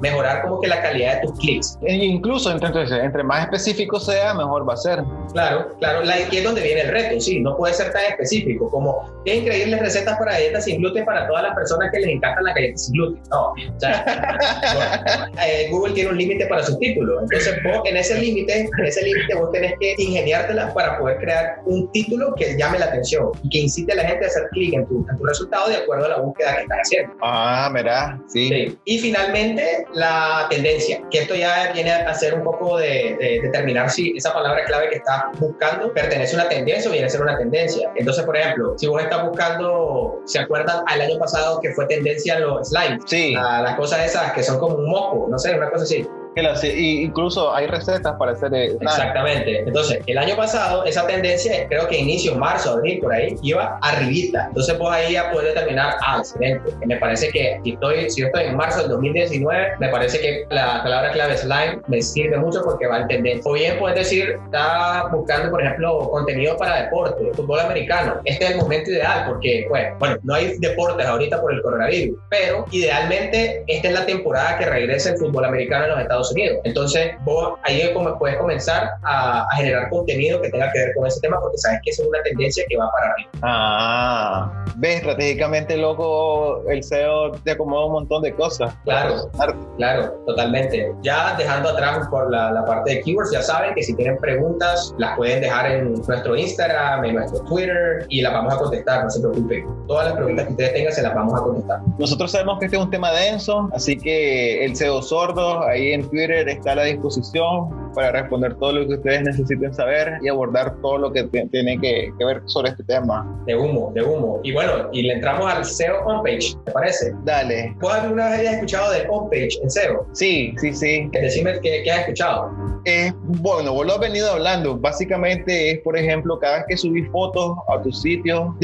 Mejorar como que la calidad de tus clics. E incluso, entonces, entre más específico sea, mejor va a ser. Claro, claro. La, aquí es donde viene el reto, sí. No puede ser tan específico como qué increíbles recetas para galletas sin gluten para todas las personas que les encantan las galletas sin gluten. No, o sea, eh, Google tiene un límite para sus títulos. Entonces, vos en ese límite, en ese límite vos tenés que ingeniártela para poder crear un título que llame la atención y que incite a la gente a hacer clic en tu, en tu resultado de acuerdo a la búsqueda que estás haciendo. Ah, mira, sí. sí. Y finalmente, la tendencia, que esto ya viene a ser un poco de, de, determinar si esa palabra clave que estás buscando pertenece a una tendencia o viene a ser una tendencia. Entonces, por ejemplo, si vos estás buscando, ¿se acuerdan al año pasado que fue tendencia los slimes? Sí. La, las cosas esas que son como un moco, no sé, una cosa así. Y incluso hay recetas para hacer. Eh, Exactamente. Entonces, el año pasado, esa tendencia, creo que inicio marzo, abril, por ahí, iba arribita. Entonces, pues ahí ya puedes determinar, ah, excelente. Me parece que si, estoy, si yo estoy en marzo del 2019, me parece que la palabra clave slime me sirve mucho porque va en tendencia. O bien puedes decir, está buscando, por ejemplo, contenido para deporte, fútbol americano. Este es el momento ideal porque, pues, bueno, no hay deportes ahorita por el coronavirus, pero idealmente esta es la temporada que regresa el fútbol americano en los Estados Unidos. Entonces, vos ahí como puedes comenzar a, a, generar contenido que tenga que ver con ese tema porque sabes que es una tendencia que va para arriba. Ah, ves, estratégicamente, loco, el SEO te acomoda un montón de cosas. Claro, claro, totalmente. Ya dejando atrás por la, la, parte de keywords, ya saben que si tienen preguntas, las pueden dejar en nuestro Instagram, en nuestro Twitter y las vamos a contestar, no se preocupen. Todas las preguntas que ustedes tengan se las vamos a contestar. Nosotros sabemos que este es un tema denso, así que el SEO sordo, ahí en Twitter está a la disposición para responder todo lo que ustedes necesiten saber y abordar todo lo que tiene que, que, ver sobre este tema. De humo, de humo. Y bueno, y le entramos al SEO homepage, ¿te parece? Dale. ¿Vos alguna vez hayas escuchado de homepage en SEO? Sí, sí, sí. Decime qué, qué has escuchado. Eh, bueno, vos lo has venido hablando. Básicamente es, por ejemplo, cada vez que subís fotos a tu sitio,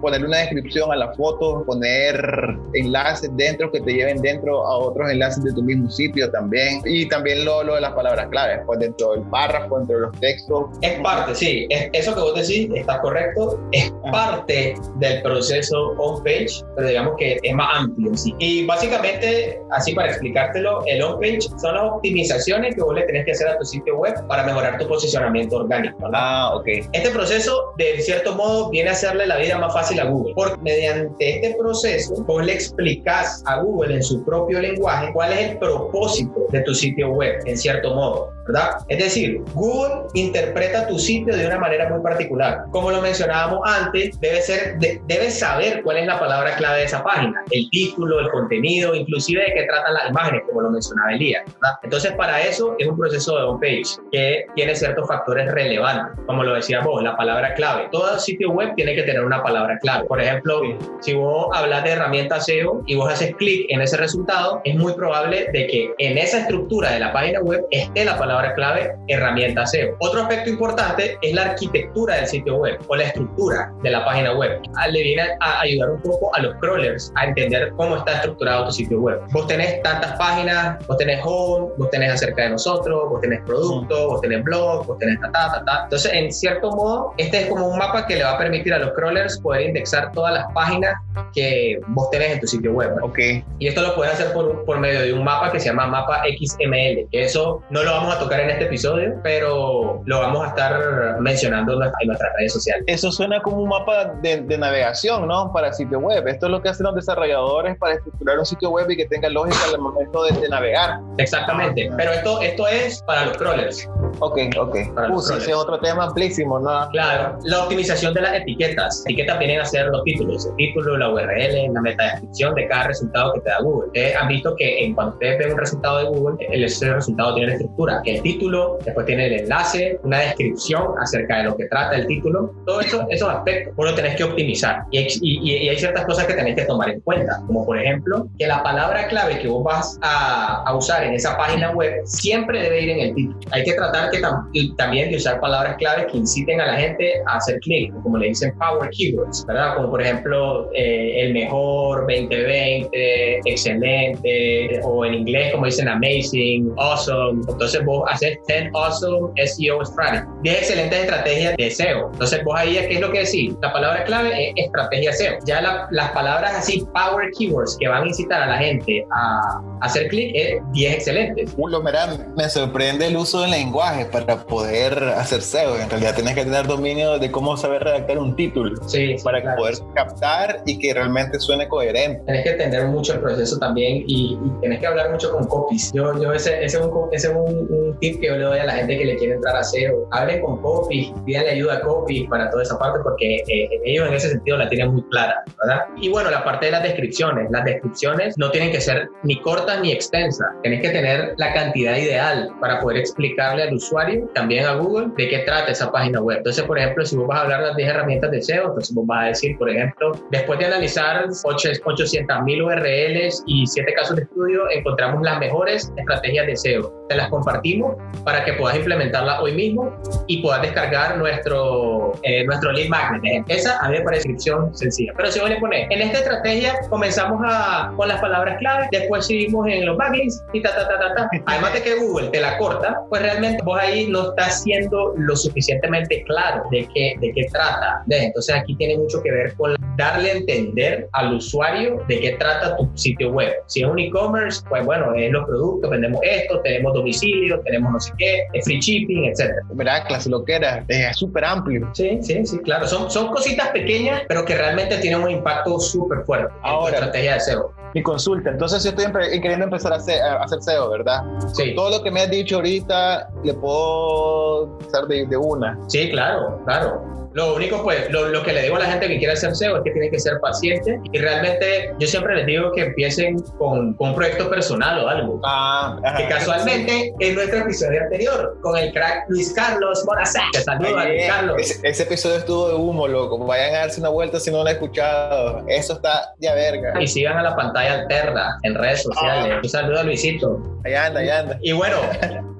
ponerle una descripción a la foto, poner enlaces dentro que te lleven dentro a otros enlaces de tu mismo sitio también. Y también lo, lo de las palabras clave. después dentro del párrafo, dentro de los textos. Es parte, sí. Es, eso que vos decís está correcto. Es parte del proceso on-page, pero digamos que es más amplio sí. Y básicamente, así para explicártelo, el on-page son las optimizaciones que vos le tenés que hacer a tu sitio web para mejorar tu posicionamiento orgánico. Ah, ok. Este proceso, de cierto modo, viene a hacerle la vida más fácil a Google, porque mediante este proceso, vos le explicás a Google en su propio lenguaje cuál es el propósito de tu sitio web, en cierto modo. ¿verdad? Es decir, Google interpreta tu sitio de una manera muy particular. Como lo mencionábamos antes, debe ser, debe saber cuál es la palabra clave de esa página, el título, el contenido, inclusive de qué tratan las imágenes, como lo mencionaba Elías, ¿verdad? Entonces, para eso es un proceso de homepage que tiene ciertos factores relevantes, como lo decíamos, vos, la palabra clave. Todo sitio web tiene que tener una palabra clave. Por ejemplo, si vos hablas de herramientas SEO y vos haces clic en ese resultado, es muy probable de que en esa estructura de la página web esté la palabra clave, herramienta SEO. Otro aspecto importante es la arquitectura del sitio web o la estructura de la página web. Ah, le viene a ayudar un poco a los crawlers a entender cómo está estructurado tu sitio web. Vos tenés tantas páginas, vos tenés home, vos tenés acerca de nosotros, vos tenés producto, vos tenés blog, vos tenés ta, ta, ta, ta. Entonces, en cierto modo, este es como un mapa que le va a permitir a los crawlers poder indexar todas las páginas que vos tenés en tu sitio web. Ok. Y esto lo puedes hacer por, por medio de un mapa que se llama mapa XML, que eso no lo vamos a tocar en este episodio, pero lo vamos a estar mencionando en nuestras redes sociales. Eso suena como un mapa de, navegación, ¿no? Para sitio web. Esto es lo que hacen los desarrolladores para estructurar un sitio web y que tenga lógica al momento de, navegar. Exactamente, ah, pero esto, esto es para los crawlers. Ok, ok. Uh, ese es otro tema amplísimo, ¿no? Claro, la optimización de las etiquetas. Etiquetas vienen a ser los títulos, el título, la URL, la metadescripción de cada resultado que te da Google. Ustedes han visto que en cuando ustedes ven un resultado de Google, ese resultado tiene la estructura, que el título, después tiene el enlace, una descripción acerca de lo que trata el título. Todo eso, esos aspectos vos lo tenés que optimizar. Y, y, hay ciertas cosas que tenés que tomar en cuenta, como por ejemplo, que la palabra clave que vos vas a, a usar en esa página web siempre debe ir en el título. Hay que tratar que también de usar palabras claves que inciten a la gente a hacer clic, como le dicen power keywords, ¿verdad? Como por ejemplo eh, el mejor, 2020, excelente, o en inglés como dicen amazing, awesome. Entonces vos haces 10 awesome SEO strategy, 10 excelentes estrategias de SEO. Entonces vos ahí, ¿qué es lo que decís? La palabra clave es estrategia SEO. Ya las palabras así, power keywords, que van a incitar a la gente a, hacer clic, es 10 excelentes. Ulo, me sorprende el uso del lenguaje para poder hacer SEO. En realidad tienes que tener dominio de cómo saber redactar un título sí, para poder captar y que realmente suene coherente. Tienes que entender mucho el proceso también y, tienes que hablar mucho con copies. Yo, yo ese, ese, es, un, ese es un, tip que yo le doy a la gente que le quiere entrar a SEO. Hablen con copies, pídanle ayuda a copies para toda esa parte porque eh, ellos en ese sentido la tienen muy clara, ¿verdad? Y bueno, la parte de las descripciones. Las descripciones no tienen que ser ni cortas ni extensas. Tienes que tener la cantidad ideal para poder explicarle al usuario también a Google de qué trata esa página web. Entonces, por ejemplo, si vos vas a hablar de las 10 herramientas de SEO, entonces vos vas a decir, por ejemplo, después de analizar 800 mil URLs y 7 casos de estudio, encontramos las mejores estrategias de SEO. Te las compartimos para que puedas implementarlas hoy mismo y puedas descargar nuestro, eh, nuestro lead magnet. Esa a mí me parece descripción sencilla. Pero si vos le pones, en esta estrategia comenzamos a, con las palabras clave, después seguimos en los backlinks y ta, ta, ta, ta, ta. Además de que Google te la corta, pues realmente vos ahí no está siendo lo suficientemente claro de qué, de qué trata. Entonces aquí tiene mucho que ver con darle a entender al usuario de qué trata tu sitio web. Si es un e-commerce, pues bueno, es los productos, vendemos esto, tenemos domicilio, tenemos no sé qué, free shipping, etc. Mira, clase lo que era, es súper amplio. Sí, sí, sí, claro. Son, son cositas pequeñas, pero que realmente tienen un impacto súper fuerte Ahora, en tu estrategia de SEO. Mi consulta, entonces yo estoy queriendo empezar a hacer, a hacer SEO, ¿verdad? Sí. todo lo que me has dicho ahorita, le puedo hacer de, de una. Sí, claro, claro. Lo único, pues, lo, que le digo a la gente que quiere hacer SEO es que tiene que ser paciente y realmente yo siempre les digo que empiecen con, un proyecto personal o algo. Ah, que casualmente en nuestro episodio anterior con el crack Luis Carlos Morazán. Te saludo a Luis Carlos. Ese, episodio estuvo de humo, loco. Vayan a darse una vuelta si no lo han escuchado. Eso está ya verga. Y sigan a la pantalla alterna en redes sociales. Un saludo a Luisito. Ahí anda, ahí anda. Y bueno,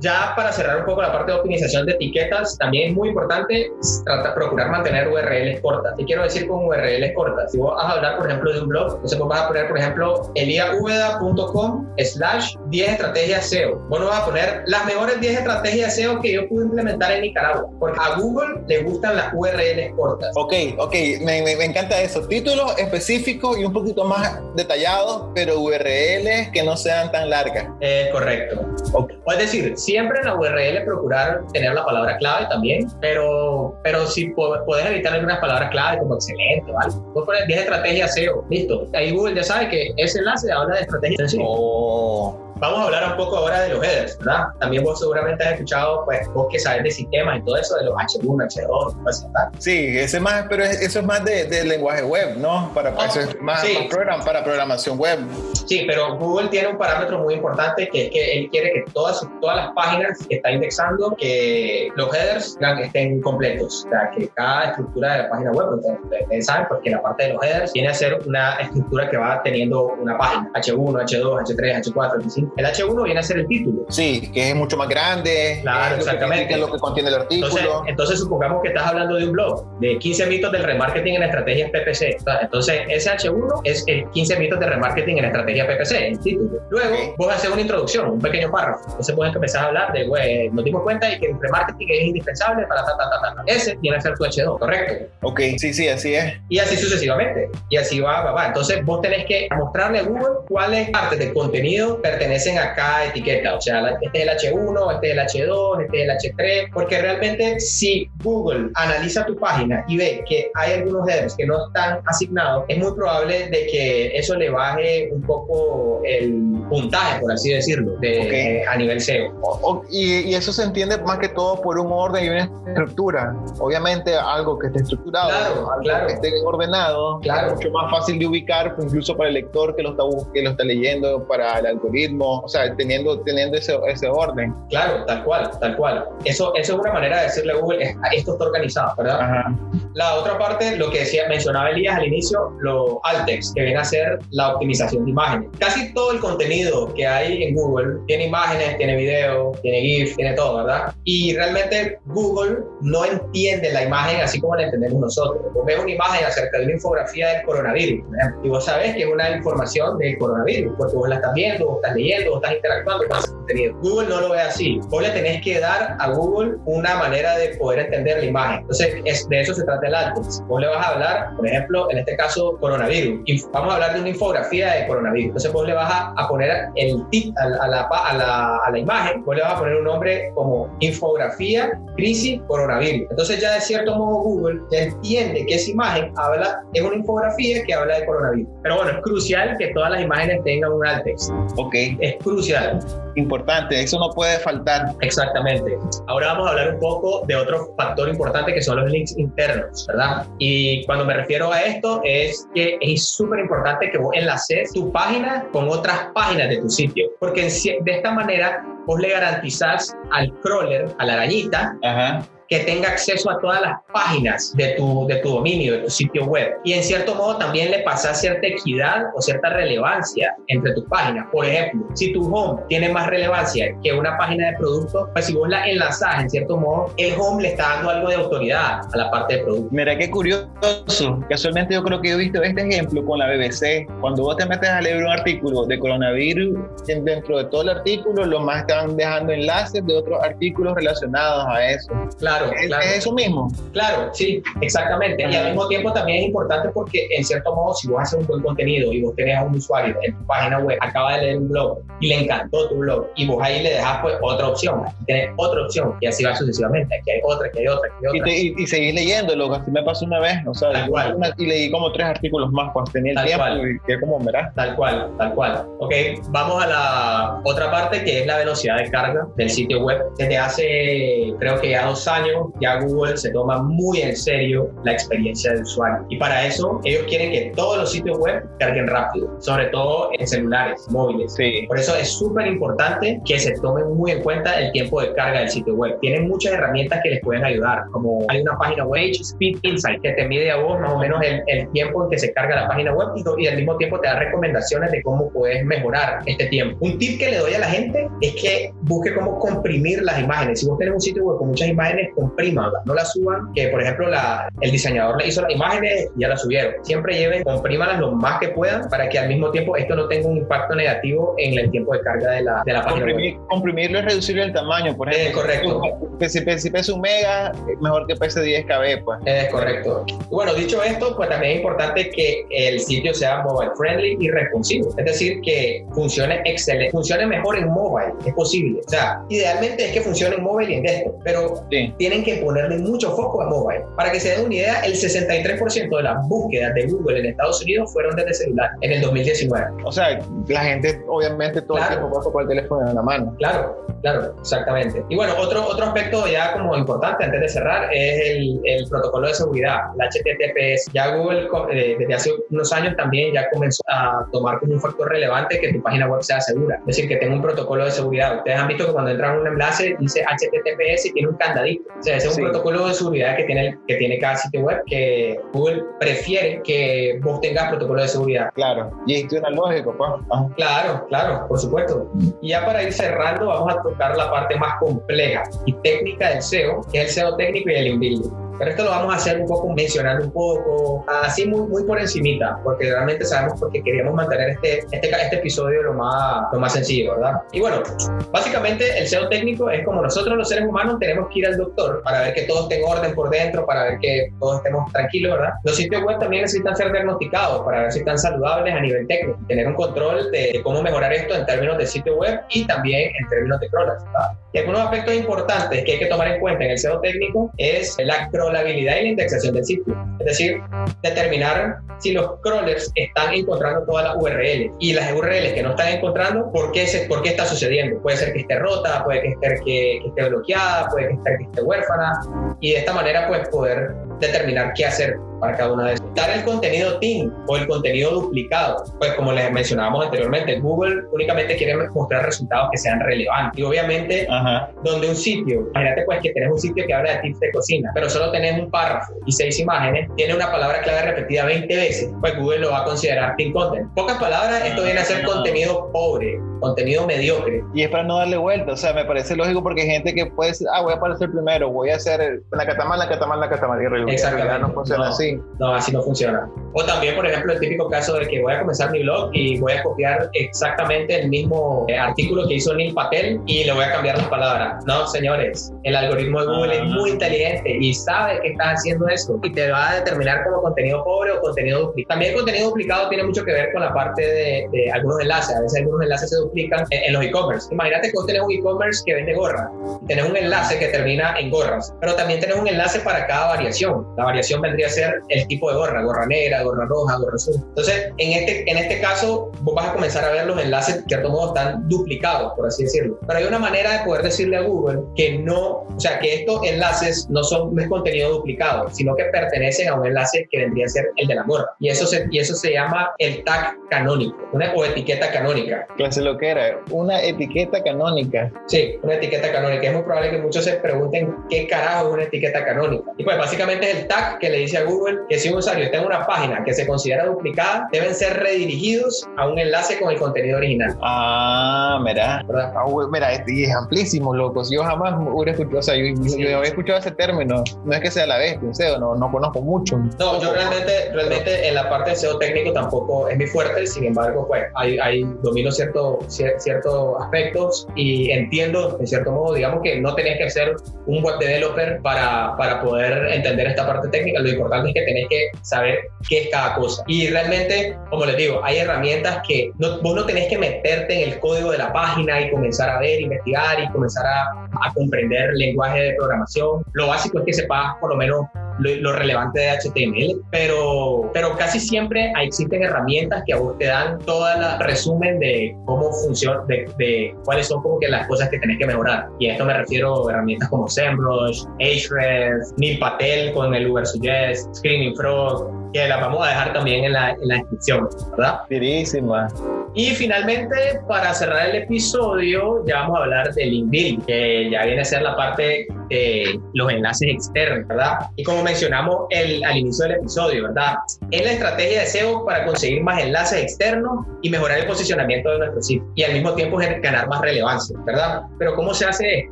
ya para cerrar un poco la parte de optimización de etiquetas, también es muy importante tratar, procurar mantener URLs cortas. ¿Qué quiero decir con URLs cortas? Si vos vas a hablar, por ejemplo, de un blog, entonces vos vas a poner, por ejemplo, eliaveda.com slash 10 estrategias SEO. Vos no vas a poner las mejores 10 estrategias SEO que yo pude implementar en Nicaragua, porque a Google le gustan las URLs cortas. Ok, ok, me, me, me encanta eso. Títulos específicos y un poquito más detallados, pero URLs que no sean tan largas. Eh, correcto. Okay. O es decir, siempre en la URL procurar tener la palabra clave también, pero, pero si puedes evitar algunas palabras clave como excelente algo. Vos pones 10 estrategias SEO, listo. Ahí Google ya sabe que ese enlace habla de estrategias SEO. Oh. Vamos a hablar un poco ahora de los headers, ¿verdad? También vos seguramente has escuchado, pues, vos que sabes de sistemas y todo eso, de los H1, H2, ¿verdad? Sí, ese más, pero eso es más de, de lenguaje web, ¿no? Para, oh, eso es más, sí. más program, para programación web. Sí, pero Google tiene un parámetro muy importante que es que él quiere que todas, todas las páginas que está indexando, que los headers estén completos. O sea, que cada estructura de la página web, ustedes saben, porque la parte de los headers viene a ser una estructura que va teniendo una página, H1, H2, H3, H4, H5 el H1 viene a ser el título. Sí, que es mucho más grande. Claro, es exactamente. Que, es lo que contiene el artículo. Entonces, entonces, supongamos que estás hablando de un blog de 15 mitos del remarketing en estrategias PPC. Entonces, ese H1 es el 15 mitos de remarketing en estrategia PPC, el título. Luego, okay. vos haces una introducción, un pequeño párrafo. Entonces, puedes empezar a hablar de, güey, nos dimos cuenta de que el remarketing es indispensable para ta, ta, ta, ta. Ese tiene que ser tu H2, ¿correcto? Ok, sí, sí, así es. Y así sucesivamente. Y así va, va, va. Entonces, vos tenés que mostrarle a Google cuáles partes del contenido pertenecen a cada etiqueta etiqueta, o sea, este es el H1, este es el H2, este es el H3, porque realmente si Google analiza tu página y ve que hay algunos headers que no están asignados, es muy probable de que eso le baje un poco el puntaje, por así decirlo, de, okay. eh, a nivel SEO. O, y, y, eso se entiende más que todo por un orden y una estructura. Obviamente algo que esté estructurado, claro, algo claro. que esté ordenado, claro. es mucho más fácil de ubicar, incluso para el lector que lo está, que lo está leyendo, para el algoritmo, o sea, teniendo, teniendo ese, ese orden. Claro, tal cual, tal cual. Eso, eso es una manera de decirle a Google, esto está organizado, ¿verdad? Ajá. La otra parte, lo que decía, mencionaba Elías al inicio, lo Altex, que viene a ser la optimización de imágenes. Casi todo el contenido que hay en Google tiene imágenes, tiene video, tiene GIF, tiene todo, ¿verdad? Y realmente Google no entiende la imagen así como la entendemos nosotros. Vos ves una imagen acerca de una infografía del coronavirus, y vos sabés que es una información del coronavirus, porque vos la estás viendo, vos estás leyendo, vos estás interactuando con ese contenido. Google no lo ve así. Vos le tenés que dar a Google una manera de poder entender la imagen. Entonces, es, de eso se trata el Altex. Vos le vas a hablar, por ejemplo, en este caso, coronavirus. Y vamos a hablar de una infografía de coronavirus. Entonces, vos le vas a, a poner el tip a, a, la, a, la, a la imagen, vos le vas a poner un nombre como infografía, crisis, coronavirus. Entonces, ya de cierto modo, Google ya entiende que esa imagen habla, es una infografía que habla de coronavirus. Pero bueno, es crucial que todas las imágenes tengan un alt text. Ok. Es crucial. Importante, eso no puede faltar. Exactamente. Ahora vamos a hablar un poco de otro factor importante que son los links internos, ¿verdad? Y cuando me refiero a esto es que es súper importante que vos enlaces tu página con otras páginas de tu sitio, porque de esta manera vos le garantizás al crawler, a la arañita, Ajá que tenga acceso a todas las páginas de tu, de tu dominio, de tu sitio web. Y en cierto modo también le pasa cierta equidad o cierta relevancia entre tus páginas. Por ejemplo, si tu home tiene más relevancia que una página de producto, pues si vos la enlazás en cierto modo, el home le está dando algo de autoridad a la parte de producto. Mira qué curioso. Casualmente yo creo que he visto este ejemplo con la BBC. Cuando vos te metes a leer un artículo de coronavirus, dentro de todo el artículo, los más están dejando enlaces de otros artículos relacionados a eso. Claro. ¿Es, claro. ¿Es, eso mismo? Claro, sí, exactamente. Ajá. Y al mismo tiempo también es importante porque, en cierto modo, si vos haces un buen contenido y vos tenés a un usuario en tu página web, acaba de leer un blog y le encantó tu blog, y vos ahí le dejas pues otra opción, aquí tenés otra opción, y así va sucesivamente. Aquí hay otra, aquí hay otra, aquí hay otra. Y, te, y, y seguís leyéndolo, así me pasó una vez, o sea. Una, y leí como tres artículos más cuando tenía el tal tiempo cual. y quedé como, verás. Tal cual, tal cual. Ok, vamos a la otra parte que es la velocidad de carga del sitio web. Desde hace, creo que ya dos años, años ya Google se toma muy en serio la experiencia del usuario. Y para eso ellos quieren que todos los sitios web carguen rápido, sobre todo en celulares, móviles. Sí. Por eso es súper importante que se tomen muy en cuenta el tiempo de carga del sitio web. Tienen muchas herramientas que les pueden ayudar, como hay una página web, Speed Insight, que te mide a vos más o menos el, el tiempo en que se carga la página web y, y al mismo tiempo te da recomendaciones de cómo puedes mejorar este tiempo. Un tip que le doy a la gente es que busque cómo comprimir las imágenes. Si vos tenés un sitio web con muchas imágenes, comprímanlas, no las suban, que por ejemplo la, el diseñador le hizo las imágenes y ya las subieron. Siempre lleven, comprímanlas lo más que puedan para que al mismo tiempo esto no tenga un impacto negativo en el tiempo de carga de la, de la página Comprimir, web. comprimirlo es reducirle el tamaño, por Es ejemplo. correcto. Que si, si pesa un mega, mejor que pese 10 KB, pues. Es correcto. Bueno, dicho esto, pues también es importante que el sitio sea mobile friendly y responsivo. Es decir, que funcione excelente, funcione mejor en mobile, es posible. O sea, idealmente es que funcione en mobile y en desktop, pero Sí. Tienen que ponerle mucho foco a mobile. Para que se den una idea, el 63% de las búsquedas de Google en Estados Unidos fueron desde celular en el 2019. O sea, la gente obviamente todo Claro. el tiempo pasa con el teléfono en la mano. Claro, claro, exactamente. Y bueno, otro, otro aspecto ya como importante antes de cerrar es el, el protocolo de seguridad, el HTTPS. Ya Google eh, desde hace unos años también ya comenzó a tomar como un factor relevante que tu página web sea segura, es decir, que tenga un protocolo de seguridad. Ustedes han visto que cuando entran a un enlace dice HTTPS y tiene un candadito. O sea, ese es un Sí. protocolo de seguridad que tiene, que tiene cada sitio web que Google prefiere que vos tengas protocolo de seguridad. Claro. Y esto es lógico, pues. Ajá. Claro, claro, por supuesto. Y ya para ir cerrando, vamos a tocar la parte más compleja y técnica del SEO, que es el SEO técnico y el inbuilding. Pero esto lo vamos a hacer un poco mencionando un poco, así muy, muy por encimita, porque realmente sabemos porque queríamos mantener este, este, este episodio lo más, lo más sencillo, ¿verdad? Y bueno, básicamente el SEO técnico es como nosotros los seres humanos tenemos que ir al doctor para ver que todo esté en orden por dentro, para ver que todos estemos tranquilos, ¿verdad? Los sitios web también necesitan ser diagnosticados para ver si están saludables a nivel técnico, tener un control de cómo mejorar esto en términos de sitio web y también en términos de crawlers, ¿verdad? Y algunos aspectos importantes que hay que tomar en cuenta en el SEO técnico es la crawlabilidad y la indexación del sitio. Es decir, determinar si los crawlers están encontrando todas las URLs y las URLs que no están encontrando, ¿por qué, se, por qué está sucediendo? Puede ser que esté rota, puede que esté, que, que esté bloqueada, puede que esté, que esté huérfana y de esta manera pues poder determinar qué hacer para cada una de esas. Dar el contenido team o el contenido duplicado, pues como les mencionábamos anteriormente, Google únicamente quiere mostrar resultados que sean relevantes y obviamente Ajá. donde un sitio, imagínate pues que tenés un sitio que habla de tips de cocina, pero solo tenés un párrafo y seis imágenes, tiene una palabra clave repetida 20 veces, pues Google lo va a considerar team content. Pocas palabras, esto viene a ser contenido pobre, contenido mediocre. Y es para no darle vuelta, o sea, me parece lógico porque hay gente que puede decir, ah, voy a aparecer primero, voy a hacer la catamal, la catamal, la catamal, y Exactamente. no funciona No. así. No, así no funciona. O también, por ejemplo, el típico caso de que voy a comenzar mi blog y voy a copiar exactamente el mismo eh, artículo que hizo Neil Patel y le voy a cambiar las palabras. No, señores, el algoritmo de Google Ah. es muy inteligente y sabe que estás haciendo eso y te va a determinar como contenido pobre o contenido duplicado. También el contenido duplicado tiene mucho que ver con la parte de, de algunos enlaces. A veces algunos enlaces se duplican en, en los e-commerce. Imagínate que vos tenés un e-commerce que vende gorras y tenés un enlace que termina en gorras, pero también tenés un enlace para cada variación. La variación vendría a ser el tipo de gorra, gorra negra, gorra roja, gorra azul. Entonces, en este, en este caso, vos vas a comenzar a ver los enlaces, de cierto modo, están duplicados, por así decirlo. Pero hay una manera de poder decirle a Google que no, o sea, que estos enlaces no son no es contenido duplicado, sino que pertenecen a un enlace que vendría a ser el de la gorra. Y eso se, y eso se llama el tag canónico, una o etiqueta canónica. Clase lo que era, una etiqueta canónica. Sí, una etiqueta canónica. Es muy probable que muchos se pregunten qué carajo es una etiqueta canónica. Y pues básicamente es el tag que le dice a Google que si un usuario está en una página que se considera duplicada, deben ser redirigidos a un enlace con el contenido original. Ah, mira. Ah, mira, este y es amplísimo, loco. Si yo jamás hubiera escuchado, o sea, yo, yo- yo había escuchado ese término. No es que sea la vez, un SEO, no, no conozco mucho. No, yo realmente, realmente en la parte de SEO técnico tampoco es mi fuerte, sin embargo, pues hay, hay domino cierto, cier- ciertos aspectos y entiendo, en cierto modo, digamos que no tenés que ser un web developer para, para poder entender esta parte técnica, lo importante es que tenés que saber qué es cada cosa. Y realmente, como les digo, hay herramientas que no- vos no tenés que meterte en el código de la página y comenzar a ver, investigar y comenzar a, a comprender lenguaje de programación. Lo básico es que sepas por lo menos lo, relevante de HTML, pero, pero casi siempre existen herramientas que a vos te dan toda la resumen de cómo funciona, de, de, cuáles son como que las cosas que tenés que mejorar. Y a esto me refiero a herramientas como SEMrush, Ahrefs, Neil Patel con el Uber Suggest, Screaming Frog, que las vamos a dejar también en la, en la descripción, ¿verdad? Buenísima. Y finalmente, para cerrar el episodio, ya vamos a hablar del link que ya viene a ser la parte de los enlaces externos, ¿verdad? Y como mencionamos el, al inicio del episodio, ¿verdad? Es la estrategia de SEO para conseguir más enlaces externos y mejorar el posicionamiento de nuestro sitio y al mismo tiempo ganar más relevancia, ¿verdad? Pero ¿cómo se hace?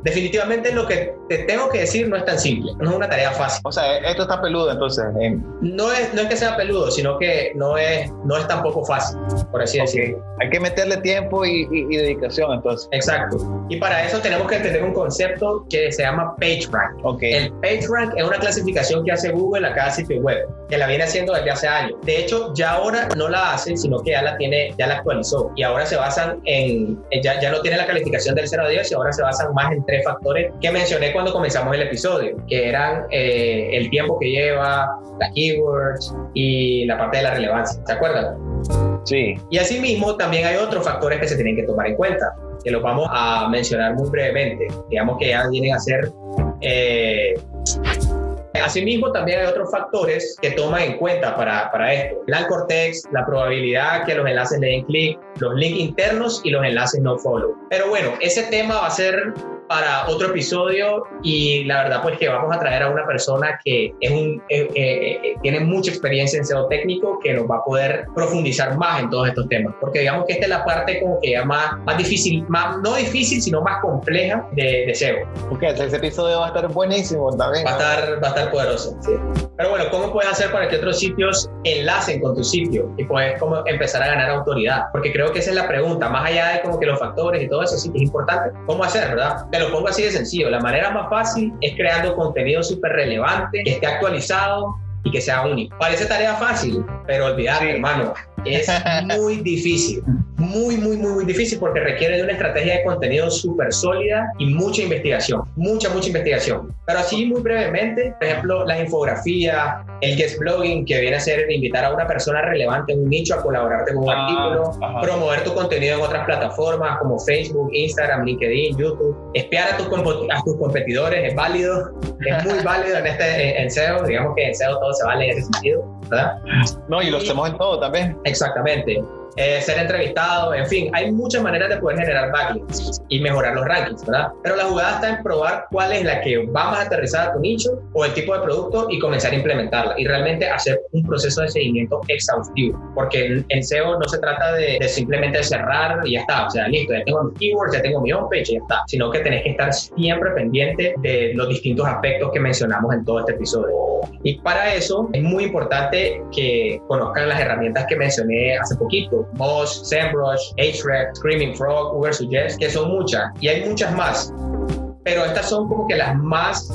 Definitivamente lo que te tengo que decir no es tan simple, no es una tarea fácil. O sea, esto está peludo entonces. No, es, no es que sea peludo, sino que no es, no es tampoco fácil, por así decirlo. Hay que meterle tiempo y, dedicación entonces. Exacto. Y para eso tenemos que tener un concepto que se llama PageRank. Okay. El PageRank es una clasificación que hace Google a cada sitio web, que la viene haciendo desde hace años. De hecho, ya ahora no la hace, sino que ya la tiene, ya la actualizó. Y ahora se basan en, ya, ya no tiene la calificación del 0 a 10 y ahora se basan más en tres factores que mencioné cuando comenzamos el episodio, que eran eh, el tiempo que lleva, las keywords y la parte de la relevancia. ¿Se acuerdan? Sí. Y asimismo, también hay otros factores que se tienen que tomar en cuenta, que los vamos a mencionar muy brevemente. Digamos que ya vienen a ser... Eh, Asimismo, también hay otros factores que toman en cuenta para, para esto. El anchor text, la probabilidad que los enlaces le den clic, los links internos y los enlaces no follow. Pero bueno, ese tema va a ser para otro episodio y la verdad pues que vamos a traer a una persona que es un, eh, eh, eh, tiene mucha experiencia en SEO técnico que nos va a poder profundizar más en todos estos temas porque digamos que esta es la parte como que ya más, más difícil, más, no difícil sino más compleja de, de SEO. Ok, ese episodio va a estar buenísimo también. Va a estar, va a estar poderoso. Sí. Pero bueno, ¿cómo puedes hacer para que otros sitios enlacen con tu sitio y puedes como empezar a ganar autoridad? Porque creo que esa es la pregunta, más allá de como que los factores y todo eso, sí que es importante. ¿Cómo hacer, verdad? Lo pongo así de sencillo. La manera más fácil es creando contenido súper relevante, que esté actualizado y que sea único. Parece tarea fácil, pero olvídate, hermano, es muy difícil muy, muy, muy, muy difícil porque requiere de una estrategia de contenido súper sólida y mucha investigación, mucha, mucha investigación. Pero así muy brevemente, por ejemplo, las infografías, el guest blogging, que viene a ser invitar a una persona relevante en un nicho a colaborarte con un ah, artículo, promover tu contenido en otras plataformas como Facebook, Instagram, LinkedIn, YouTube, espiar a tus, a tus competidores, es válido, es muy válido en, este, en SEO, digamos que en SEO todo se vale en ese sentido, ¿verdad? No, y lo hacemos en todo también. Exactamente. Eh, ser entrevistado, en fin, hay muchas maneras de poder generar backlinks y mejorar los rankings, ¿verdad? Pero la jugada está en probar cuál es la que va más aterrizada a tu nicho o el tipo de producto y comenzar a implementarla y realmente hacer un proceso de seguimiento exhaustivo, porque en, SEO no se trata de, simplemente cerrar y ya está, o sea, listo, ya tengo mis keywords, ya tengo mi homepage ya está, sino que tenés que estar siempre pendiente de los distintos aspectos que mencionamos en todo este episodio. Y para eso es muy importante que conozcan las herramientas que mencioné hace poquito, Moz, SEMrush, Ahrefs, Screaming Frog, Uber Suggest, que son muchas y hay muchas más. Pero estas son como que las más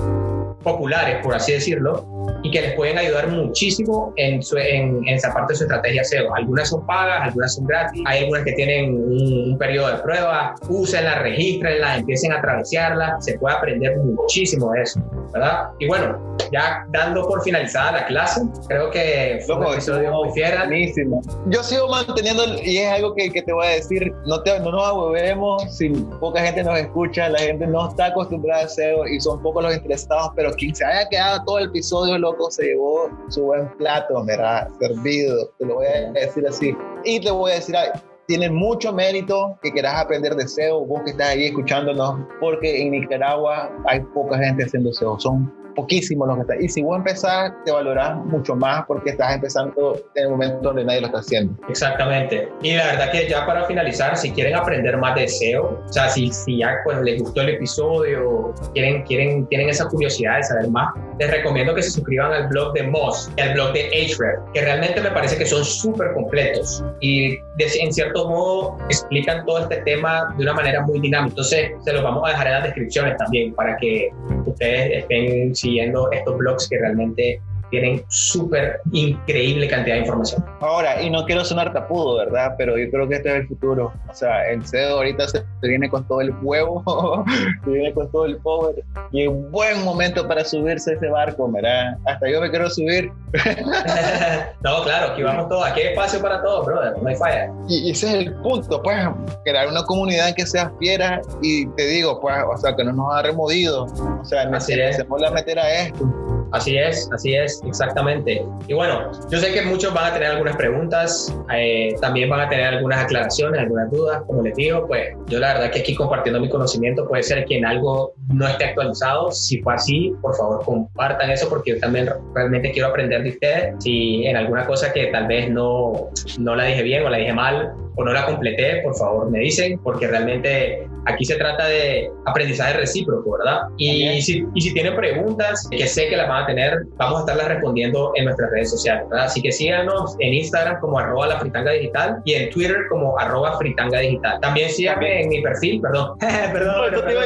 populares, por así decirlo, y que les pueden ayudar muchísimo en, en, esa parte de su estrategia SEO. Algunas son pagas, algunas son gratis, hay algunas que tienen un, periodo de prueba, úsenlas, regístrenlas, empiecen a atravesarlas, se puede aprender muchísimo de eso, ¿verdad? Y bueno, ya dando por finalizada la clase, creo que fue un episodio muy fiera. Buenísimo. Yo sigo manteniendo, y es algo que, que te voy a decir, no, te, no nos ahuevemos, si poca gente nos escucha, la gente no está acostumbrada a SEO y son pocos los interesados, pero quien se haya quedado todo el episodio, loco, se llevó su buen plato, ¿verdad? Servido, te lo voy a decir así. Y te voy a decir, ay, tiene mucho mérito que quieras aprender de SEO, vos que estás ahí escuchándonos, porque en Nicaragua hay poca gente haciendo SEO, son poquísimo lo que está. Y si vos empezás, te valorás mucho más porque estás empezando en el momento donde nadie lo está haciendo. Exactamente. Y la verdad que ya para finalizar, si quieren aprender más de SEO, o sea, si, si ya pues, les gustó el episodio, quieren, quieren, tienen esa curiosidad de saber más, les recomiendo que se suscriban al blog de Moz al blog de Ahrefs, que realmente me parece que son súper completos y en cierto modo explican todo este tema de una manera muy dinámica. Entonces, se los vamos a dejar en las descripciones también para que ustedes estén siguiendo estos blogs que realmente tienen súper increíble cantidad de información. Ahora, y no quiero sonar tapudo, ¿verdad? Pero yo creo que este es el futuro. O sea, el SEO ahorita se viene con todo el huevo, se viene con todo el power. Y es un buen momento para subirse a ese barco, ¿verdad? Hasta yo me quiero subir. no, claro, aquí vamos todos. Aquí hay espacio para todos, brother. No hay falla. Y ese es el punto, pues, crear una comunidad que sea fiera y te digo, pues, o sea, que no nos ha removido. O sea, necesitamos la meter a esto. Así es, así es, exactamente. Y bueno, yo sé que muchos van a tener algunas preguntas, eh, también van a tener algunas aclaraciones, algunas dudas. Como les digo, pues yo la verdad que aquí compartiendo mi conocimiento puede ser que en algo no esté actualizado. Si fue así, por favor compartan eso porque yo también realmente quiero aprender de ustedes. Si en alguna cosa que tal vez no, no la dije bien o la dije mal o no la completé, por favor me dicen porque realmente aquí se trata de aprendizaje recíproco, ¿verdad? Y si, y si tienen preguntas que sé que las van a tener, vamos a estarlas respondiendo en nuestras redes sociales, ¿verdad? Así que síganos en Instagram como arroba la fritanga digital y en Twitter como arroba fritanga digital. También síganme en mi perfil, perdón. perdón, yo, te iba,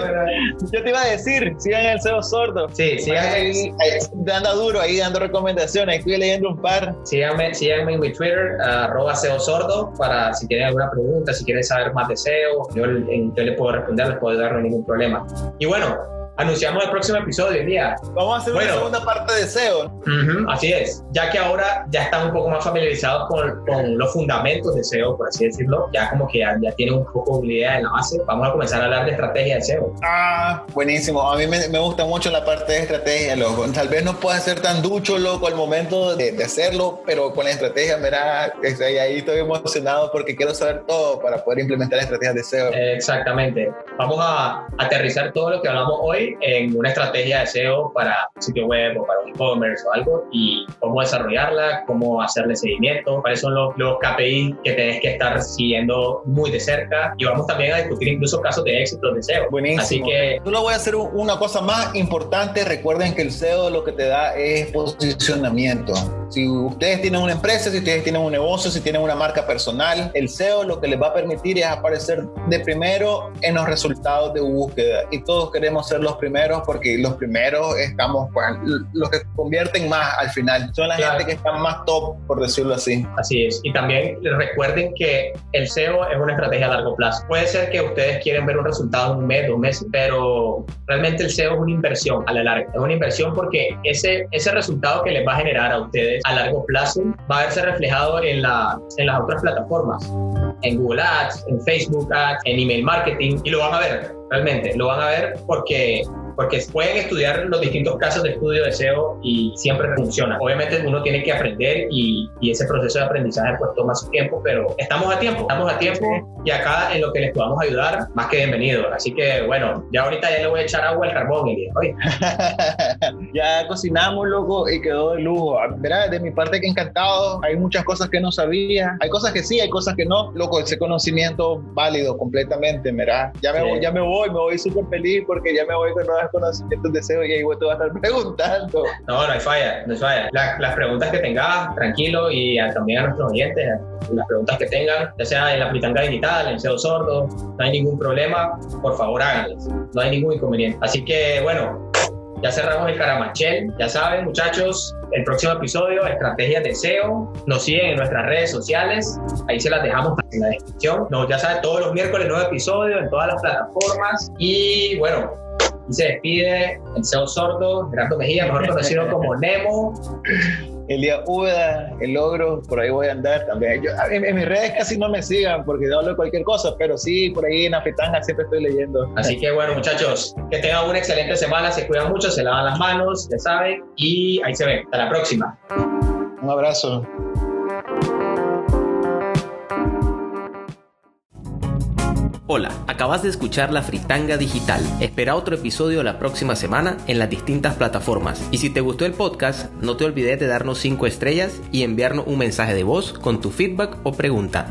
yo, te iba, a decir, sigan el CEO sordo. Sí, sigan ahí, dando duro, ahí dando recomendaciones, estoy leyendo un par. Síganme, síganme en mi Twitter, arroba SEO sordo, para si alguna pregunta, si quieren saber más de SEO, yo, yo le puedo responder, les puedo dar ningún problema. Y bueno, anunciamos el próximo episodio día. Vamos a hacer una segunda parte de SEO. así es, ya que ahora ya están un poco más familiarizados con, con, los fundamentos de SEO, por así decirlo, ya como que ya, ya tienen un poco de idea en la base, vamos a comenzar a hablar de estrategia de SEO. Ah, buenísimo. A mí me, me gusta mucho la parte de estrategia, loco. Tal vez no pueda ser tan ducho, loco, al momento de, de hacerlo, pero con la estrategia, mira, ahí estoy emocionado porque quiero saber todo para poder implementar estrategias de SEO. Exactamente. Vamos a aterrizar todo lo que hablamos hoy en una estrategia de SEO para sitio web o para un e-commerce o algo y cómo desarrollarla, cómo hacerle seguimiento, cuáles son los, los KPI que tenés que estar siguiendo muy de cerca y vamos también a discutir incluso casos de éxito de SEO. Buenísimo. Así que... Yo lo voy a hacer una cosa más importante. Recuerden que el SEO lo que te da es posicionamiento. Si ustedes tienen una empresa, si ustedes tienen un negocio, si tienen una marca personal, el SEO lo que les va a permitir es aparecer de primero en los resultados de búsqueda y todos queremos ser los primeros porque los primeros estamos, pues, los que convierten más al final. Son la gente que están más top, por decirlo así. Así es. Y también recuerden que el SEO es una estrategia a largo plazo. Puede ser que ustedes quieren ver un resultado en un mes, dos meses, pero realmente el SEO es una inversión a la larga. Es una inversión porque ese, ese resultado que les va a generar a ustedes a largo plazo va a verse reflejado en, la, en las otras plataformas en Google Ads, en Facebook Ads, en email marketing y lo van a ver realmente, lo van a ver porque porque pueden estudiar los distintos casos de estudio de SEO y siempre funciona. Obviamente uno tiene que aprender y, y, ese proceso de aprendizaje pues toma su tiempo, pero estamos a tiempo, estamos a tiempo y acá en lo que les podamos ayudar, más que bienvenido. Así que bueno, ya ahorita ya le voy a echar agua al carbón y Oye. ya cocinamos, loco, y quedó de lujo. Verá, de mi parte que encantado, hay muchas cosas que no sabía, hay cosas que sí, hay cosas que no. Loco, ese conocimiento válido completamente, verá. Ya me, voy, ya me voy, me voy súper feliz porque ya me voy con nuevas conocimientos de SEO y ahí te vas a estar preguntando. No, no hay falla, no hay falla. las preguntas que tengas, tranquilo, y también a nuestros oyentes, las preguntas que tengan, ya sea en la Fritanga Digital, en SEO Sordo, no hay ningún problema, por favor háganlas, no hay ningún inconveniente. Así que bueno, ya cerramos el Caramachel, ya saben muchachos, el próximo episodio, estrategias de SEO, nos siguen en nuestras redes sociales, ahí se las dejamos en la descripción, no, ya saben, todos los miércoles nuevo episodio en todas las plataformas y bueno, y se despide el SEO sordo, Gerardo Mejía, mejor conocido como Nemo. Elías Úbeda, el logro, por ahí voy a andar también. en, mis redes casi no me sigan porque no hablo de cualquier cosa, pero sí, por ahí en Afetanga siempre estoy leyendo. Así que bueno, muchachos, que tengan una excelente semana, se cuidan mucho, se lavan las manos, ya saben, y ahí se ven. Hasta la próxima. Un abrazo. Hola, acabas de escuchar La Fritanga Digital. Espera otro episodio la próxima semana en las distintas plataformas. Y si te gustó el podcast, no te olvides de darnos 5 estrellas y enviarnos un mensaje de voz con tu feedback o pregunta.